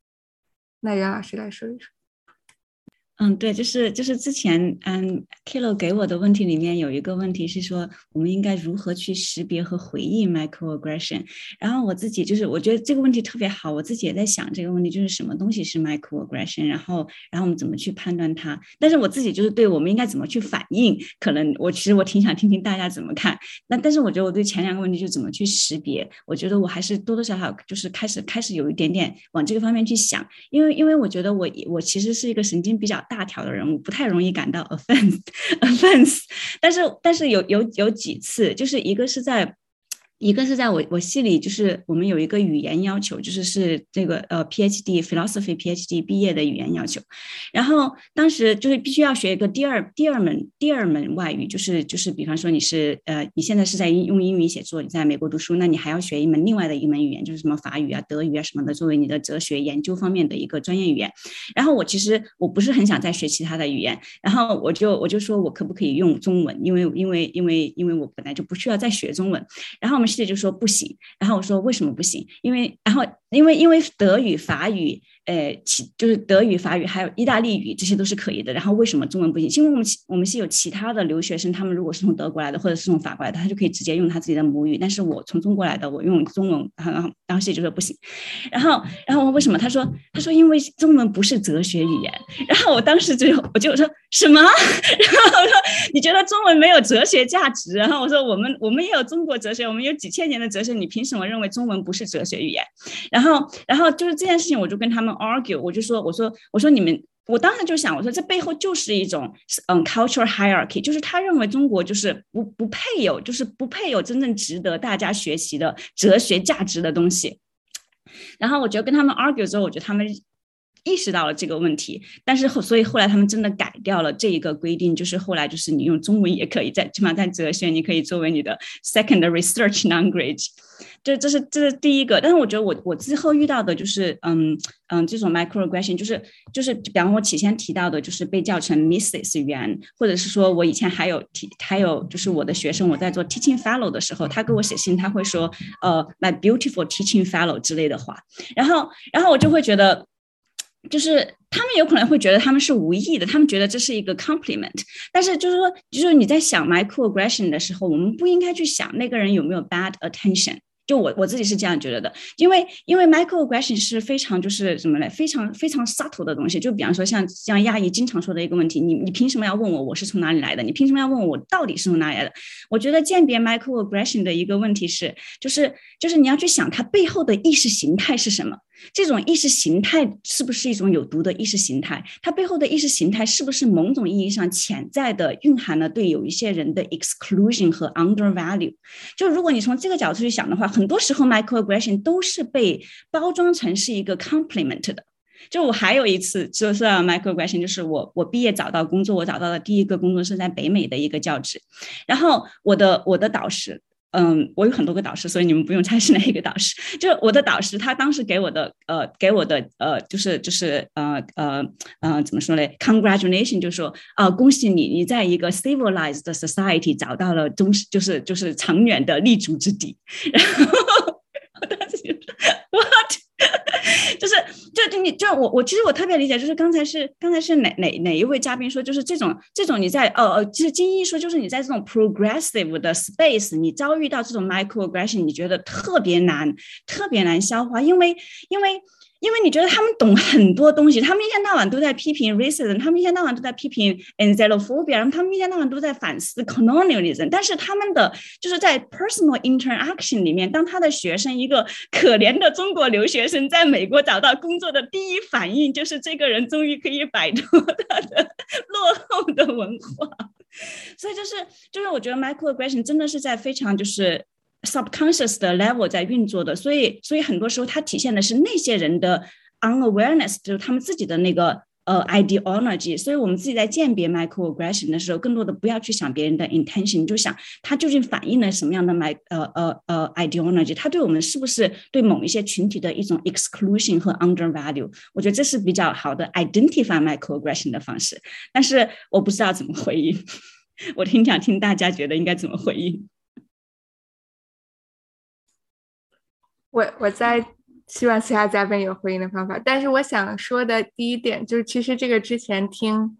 那袁老师来说一说。嗯，对，就是就是之前嗯，Kilo 给我的问题里面有一个问题是说，我们应该如何去识别和回应 microaggression？然后我自己就是我觉得这个问题特别好，我自己也在想这个问题，就是什么东西是 microaggression？然后然后我们怎么去判断它？但是我自己就是对我们应该怎么去反应，可能我其实我挺想听听大家怎么看。那但是我觉得我对前两个问题就怎么去识别，我觉得我还是多多少少就是开始开始有一点点往这个方面去想，因为因为我觉得我我其实是一个神经比较。大条的人物不太容易感到 offense，offense，但是但是有有有几次，就是一个是在。一个是在我我系里，就是我们有一个语言要求，就是是这个呃 PhD philosophy PhD 毕业的语言要求，然后当时就是必须要学一个第二第二门第二门外语，就是就是比方说你是呃你现在是在用英语写作，你在美国读书，那你还要学一门另外的一门语言，就是什么法语啊、德语啊什么的，作为你的哲学研究方面的一个专业语言。然后我其实我不是很想再学其他的语言，然后我就我就说我可不可以用中文，因为因为因为因为我本来就不需要再学中文，然后。就说不行，然后我说为什么不行？因为然后因为因为德语、法语。呃，其就是德语、法语还有意大利语，这些都是可以的。然后为什么中文不行？因为我们我们是有其他的留学生，他们如果是从德国来的，或者是从法国来的，他就可以直接用他自己的母语。但是我从中国来的，我用中文，然后然后谢就说不行。然后然后为什么？他说他说因为中文不是哲学语言。然后我当时就我就说什么？然后我说你觉得中文没有哲学价值？然后我说我们我们也有中国哲学，我们有几千年的哲学，你凭什么认为中文不是哲学语言？然后然后就是这件事情，我就跟他们。argue，我就说，我说，我说你们，我当时就想，我说这背后就是一种嗯，culture hierarchy，就是他认为中国就是不不配有，就是不配有真正值得大家学习的哲学价值的东西。然后我觉得跟他们 argue 之后，我觉得他们意识到了这个问题，但是后所以后来他们真的改掉了这一个规定，就是后来就是你用中文也可以在起码在哲学，你可以作为你的 second research language。这这是这是第一个。但是我觉得我我之后遇到的就是嗯嗯这种 microaggression，就是就是比方我起先提到的，就是被叫成 Mrs. 袁，或者是说我以前还有提还有就是我的学生，我在做 teaching fellow 的时候，他给我写信，他会说呃 my beautiful teaching fellow 之类的话，然后然后我就会觉得。就是他们有可能会觉得他们是无意的，他们觉得这是一个 compliment，但是就是说，就是你在想 microaggression 的时候，我们不应该去想那个人有没有 bad attention。就我我自己是这样觉得的，因为因为 microaggression 是非常就是什么嘞，非常非常 subtle 的东西。就比方说像像亚裔经常说的一个问题，你你凭什么要问我我是从哪里来的？你凭什么要问我到底是从哪里来的？我觉得鉴别 microaggression 的一个问题是，就是就是你要去想它背后的意识形态是什么。这种意识形态是不是一种有毒的意识形态？它背后的意识形态是不是某种意义上潜在的蕴含了对有一些人的 exclusion 和 undervalue？就如果你从这个角度去想的话，很多时候 microaggression 都是被包装成是一个 compliment 的。就我还有一次就是 microaggression，就是我我毕业找到工作，我找到的第一个工作是在北美的一个教职，然后我的我的导师。嗯，我有很多个导师，所以你们不用猜是哪一个导师。就是我的导师，他当时给我的呃，给我的呃，就是就是呃呃呃，怎么说呢？Congratulation，就说啊，恭喜你，你在一个 civilized society 找到了中就是就是长远的立足之地。然后我当时就说 What？就是，就就你，就我，我其实我特别理解，就是刚才是刚才是哪哪哪一位嘉宾说，就是这种这种你在呃呃，其实金一说，就是你在这种 progressive 的 space，你遭遇到这种 microaggression，你觉得特别难，特别难消化，因为因为。因为你觉得他们懂很多东西，他们一天到晚都在批评 racism，他们一天到晚都在批评 xenophobia，然后他们一天到晚都在反思 colonialism。但是他们的就是在 personal interaction 里面，当他的学生一个可怜的中国留学生在美国找到工作的第一反应，就是这个人终于可以摆脱他的落后的文化。所以就是就是我觉得 microaggression 真的是在非常就是。Subconscious 的 level 在运作的，所以所以很多时候它体现的是那些人的 unawareness，就是他们自己的那个呃 ideology。所以我们自己在鉴别 microaggression 的时候，更多的不要去想别人的 intention，就想他究竟反映了什么样的 my 呃呃呃 ideology，他对我们是不是对某一些群体的一种 exclusion 和 undervalue？我觉得这是比较好的 identify microaggression 的方式。但是我不知道怎么回应，我挺想听大家觉得应该怎么回应。我我在希望其他嘉宾有回应的方法，但是我想说的第一点就是，其实这个之前听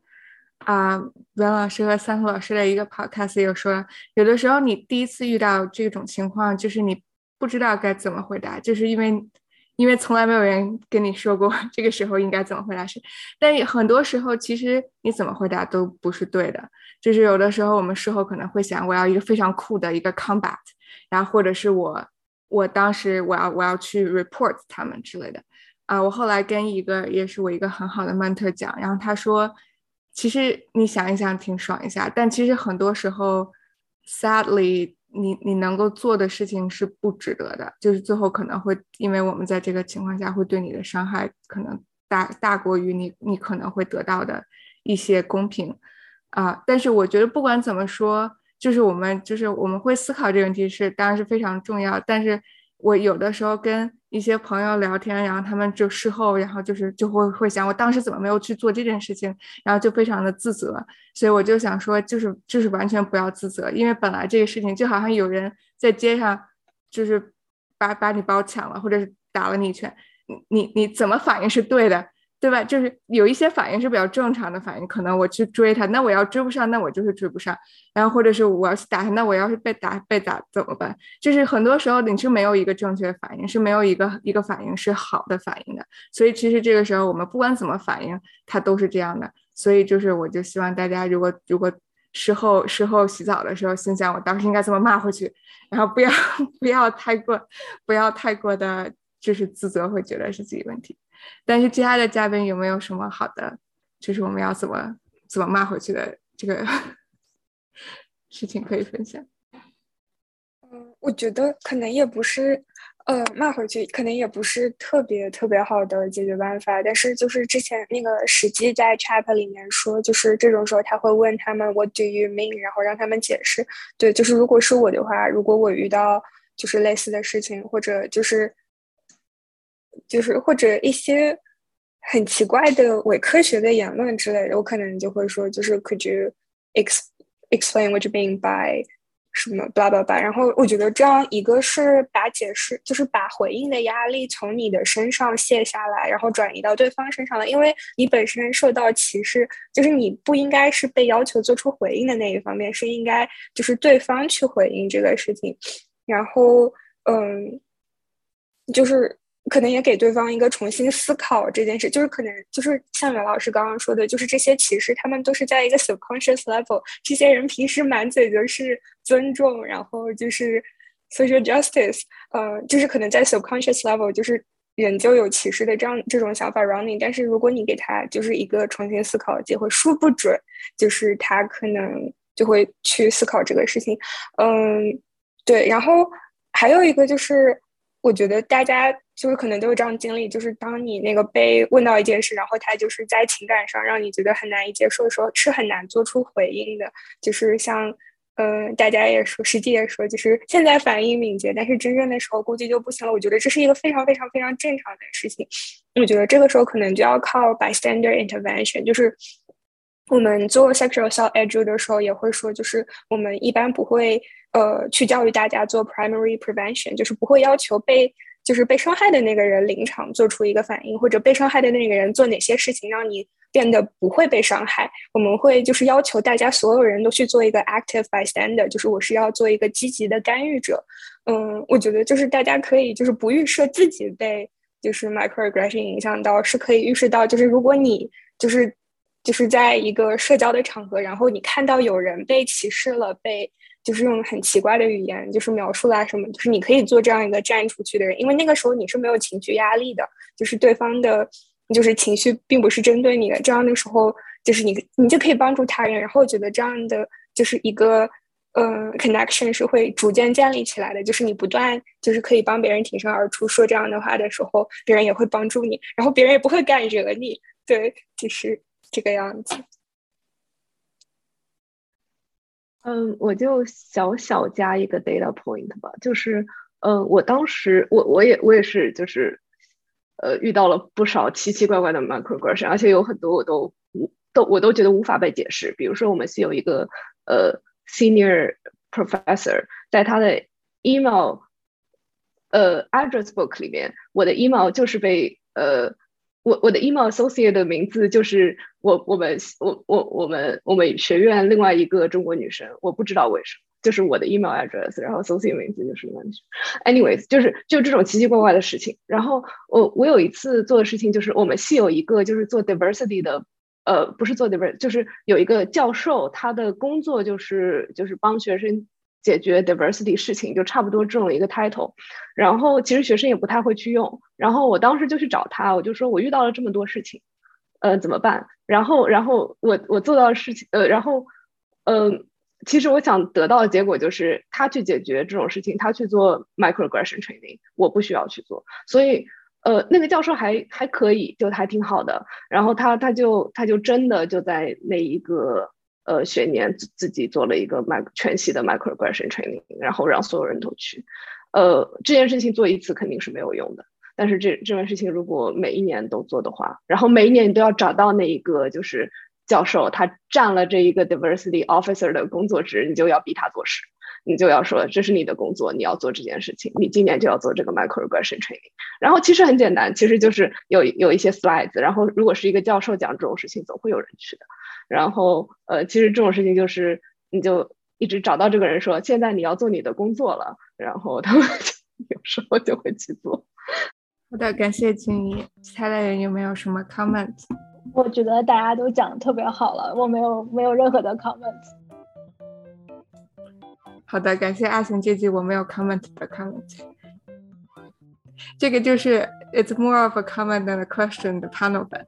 啊袁老师和三和老师的一个 podcast 有说，有的时候你第一次遇到这种情况，就是你不知道该怎么回答，就是因为因为从来没有人跟你说过 这个时候应该怎么回答是，但很多时候其实你怎么回答都不是对的，就是有的时候我们事后可能会想，我要一个非常酷的一个 combat，然后或者是我。我当时我要我要去 report 他们之类的，啊，我后来跟一个也是我一个很好的 mentor 讲，然后他说，其实你想一想挺爽一下，但其实很多时候，sadly，你你能够做的事情是不值得的，就是最后可能会因为我们在这个情况下会对你的伤害可能大大过于你你可能会得到的一些公平，啊，但是我觉得不管怎么说。就是我们，就是我们会思考这个问题是，当然是非常重要。但是我有的时候跟一些朋友聊天，然后他们就事后，然后就是就会会想，我当时怎么没有去做这件事情，然后就非常的自责。所以我就想说，就是就是完全不要自责，因为本来这个事情就好像有人在街上，就是把把你包抢了，或者是打了你一拳，你你你怎么反应是对的。对吧？就是有一些反应是比较正常的反应，可能我去追他，那我要追不上，那我就是追不上。然后或者是我要去打他，那我要是被打被打怎么办？就是很多时候你是没有一个正确的反应，是没有一个一个反应是好的反应的。所以其实这个时候我们不管怎么反应，它都是这样的。所以就是我就希望大家如果如果事后事后洗澡的时候心想我当时应该怎么骂回去，然后不要 不要太过不要太过的就是自责，会觉得是自己问题。但是其他的嘉宾有没有什么好的，就是我们要怎么怎么骂回去的这个 事情可以分享？嗯，我觉得可能也不是，呃，骂回去可能也不是特别特别好的解决办法。但是就是之前那个史记在 chat 里面说，就是这种时候他会问他们 What do you mean？然后让他们解释。对，就是如果是我的话，如果我遇到。就是类似的事情，或者就是就是或者一些很奇怪的伪科学的言论之类的，我可能就会说，就是 Could you ex explain what you mean by 什么 blah blah blah？然后我觉得这样一个是把解释，就是把回应的压力从你的身上卸下来，然后转移到对方身上了，因为你本身受到歧视，就是你不应该是被要求做出回应的那一方面，是应该就是对方去回应这个事情，然后嗯，就是。可能也给对方一个重新思考这件事，就是可能就是像袁老师刚刚说的，就是这些歧视他们都是在一个 subconscious level，这些人平时满嘴就是尊重，然后就是 social justice，呃，就是可能在 subconscious level，就是人就有歧视的这样这种想法 running，但是如果你给他就是一个重新思考的机会，说不准就是他可能就会去思考这个事情，嗯，对，然后还有一个就是我觉得大家。就是可能都有这样经历，就是当你那个被问到一件事，然后他就是在情感上让你觉得很难以接受的时候，是很难做出回应的。就是像，嗯，大家也说，实际也说，就是现在反应敏捷，但是真正的时候估计就不行了。我觉得这是一个非常非常非常正常的事情。我觉得这个时候可能就要靠 bystander intervention，就是我们做 sexual assault edu 的时候也会说，就是我们一般不会呃去教育大家做 primary prevention，就是不会要求被。就是被伤害的那个人临场做出一个反应，或者被伤害的那个人做哪些事情让你变得不会被伤害？我们会就是要求大家所有人都去做一个 active bystander，就是我是要做一个积极的干预者。嗯，我觉得就是大家可以就是不预设自己被就是 microaggression 影响到，是可以预示到就是如果你就是就是在一个社交的场合，然后你看到有人被歧视了，被。就是用很奇怪的语言，就是描述啦什么，就是你可以做这样一个站出去的人，因为那个时候你是没有情绪压力的，就是对方的，就是情绪并不是针对你的，这样的时候，就是你你就可以帮助他人，然后我觉得这样的就是一个，嗯，connection 是会逐渐建立起来的，就是你不断就是可以帮别人挺身而出说这样的话的时候，别人也会帮助你，然后别人也不会敢惹你，对，就是这个样子。嗯，我就小小加一个 data point 吧，就是，嗯，我当时我我也我也是，就是，呃，遇到了不少奇奇怪怪的 microaggression，而且有很多我都无都我都觉得无法被解释。比如说，我们是有一个呃 senior professor，在他的 email 呃 address book 里面，我的 email 就是被呃。我我的 email associate 的名字就是我我们我我我们我们学院另外一个中国女生，我不知道为什么，就是我的 email address，然后 associate 名字就是那 anyways，就是就这种奇奇怪怪的事情。然后我我有一次做的事情就是我们系有一个就是做 diversity 的，呃，不是做 diversity，就是有一个教授，他的工作就是就是帮学生。解决 diversity 事情就差不多这种一个 title，然后其实学生也不太会去用，然后我当时就去找他，我就说我遇到了这么多事情，呃怎么办？然后然后我我做到的事情，呃然后嗯其实我想得到的结果就是他去解决这种事情，他去做 microaggression training，我不需要去做，所以呃那个教授还还可以，就还挺好的，然后他他就他就真的就在那一个。呃，学年自自己做了一个 mic 全系的 microaggression training，然后让所有人都去。呃，这件事情做一次肯定是没有用的，但是这这件事情如果每一年都做的话，然后每一年你都要找到那一个就是教授，他占了这一个 diversity officer 的工作职，你就要逼他做事，你就要说这是你的工作，你要做这件事情，你今年就要做这个 microaggression training。然后其实很简单，其实就是有有一些 slides，然后如果是一个教授讲这种事情，总会有人去的。然后，呃，其实这种事情就是，你就一直找到这个人说，现在你要做你的工作了，然后他们有时候就会去做。好的，感谢金怡。其他的人有没有什么 comment？我觉得大家都讲的特别好了，我没有没有任何的 comment。好的，感谢阿贤这句我没有 comment 的 comment。这个就是 it's more of a comment than a question 的 panel 版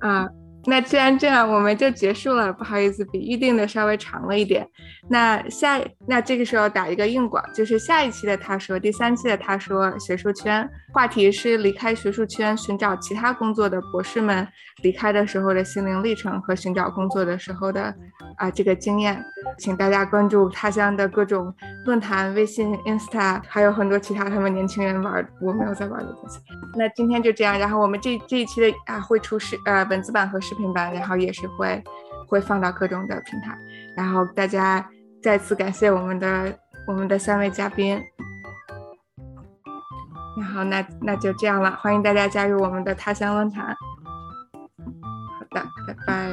啊。那既然这样，我们就结束了。不好意思，比预定的稍微长了一点。那下那这个时候打一个硬广，就是下一期的他说，第三期的他说学术圈话题是离开学术圈寻找其他工作的博士们离开的时候的心灵历程和寻找工作的时候的啊这个经验。请大家关注他乡的各种论坛、微信、Insta，还有很多其他他们年轻人玩我没有在玩的东西。那今天就这样，然后我们这这一期的啊会出视呃文字版和视频版，然后也是会会放到各种的平台。然后大家再次感谢我们的我们的三位嘉宾。然后那那就这样了，欢迎大家加入我们的他乡论坛。好的，拜拜。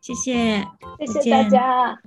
谢谢，谢谢大家。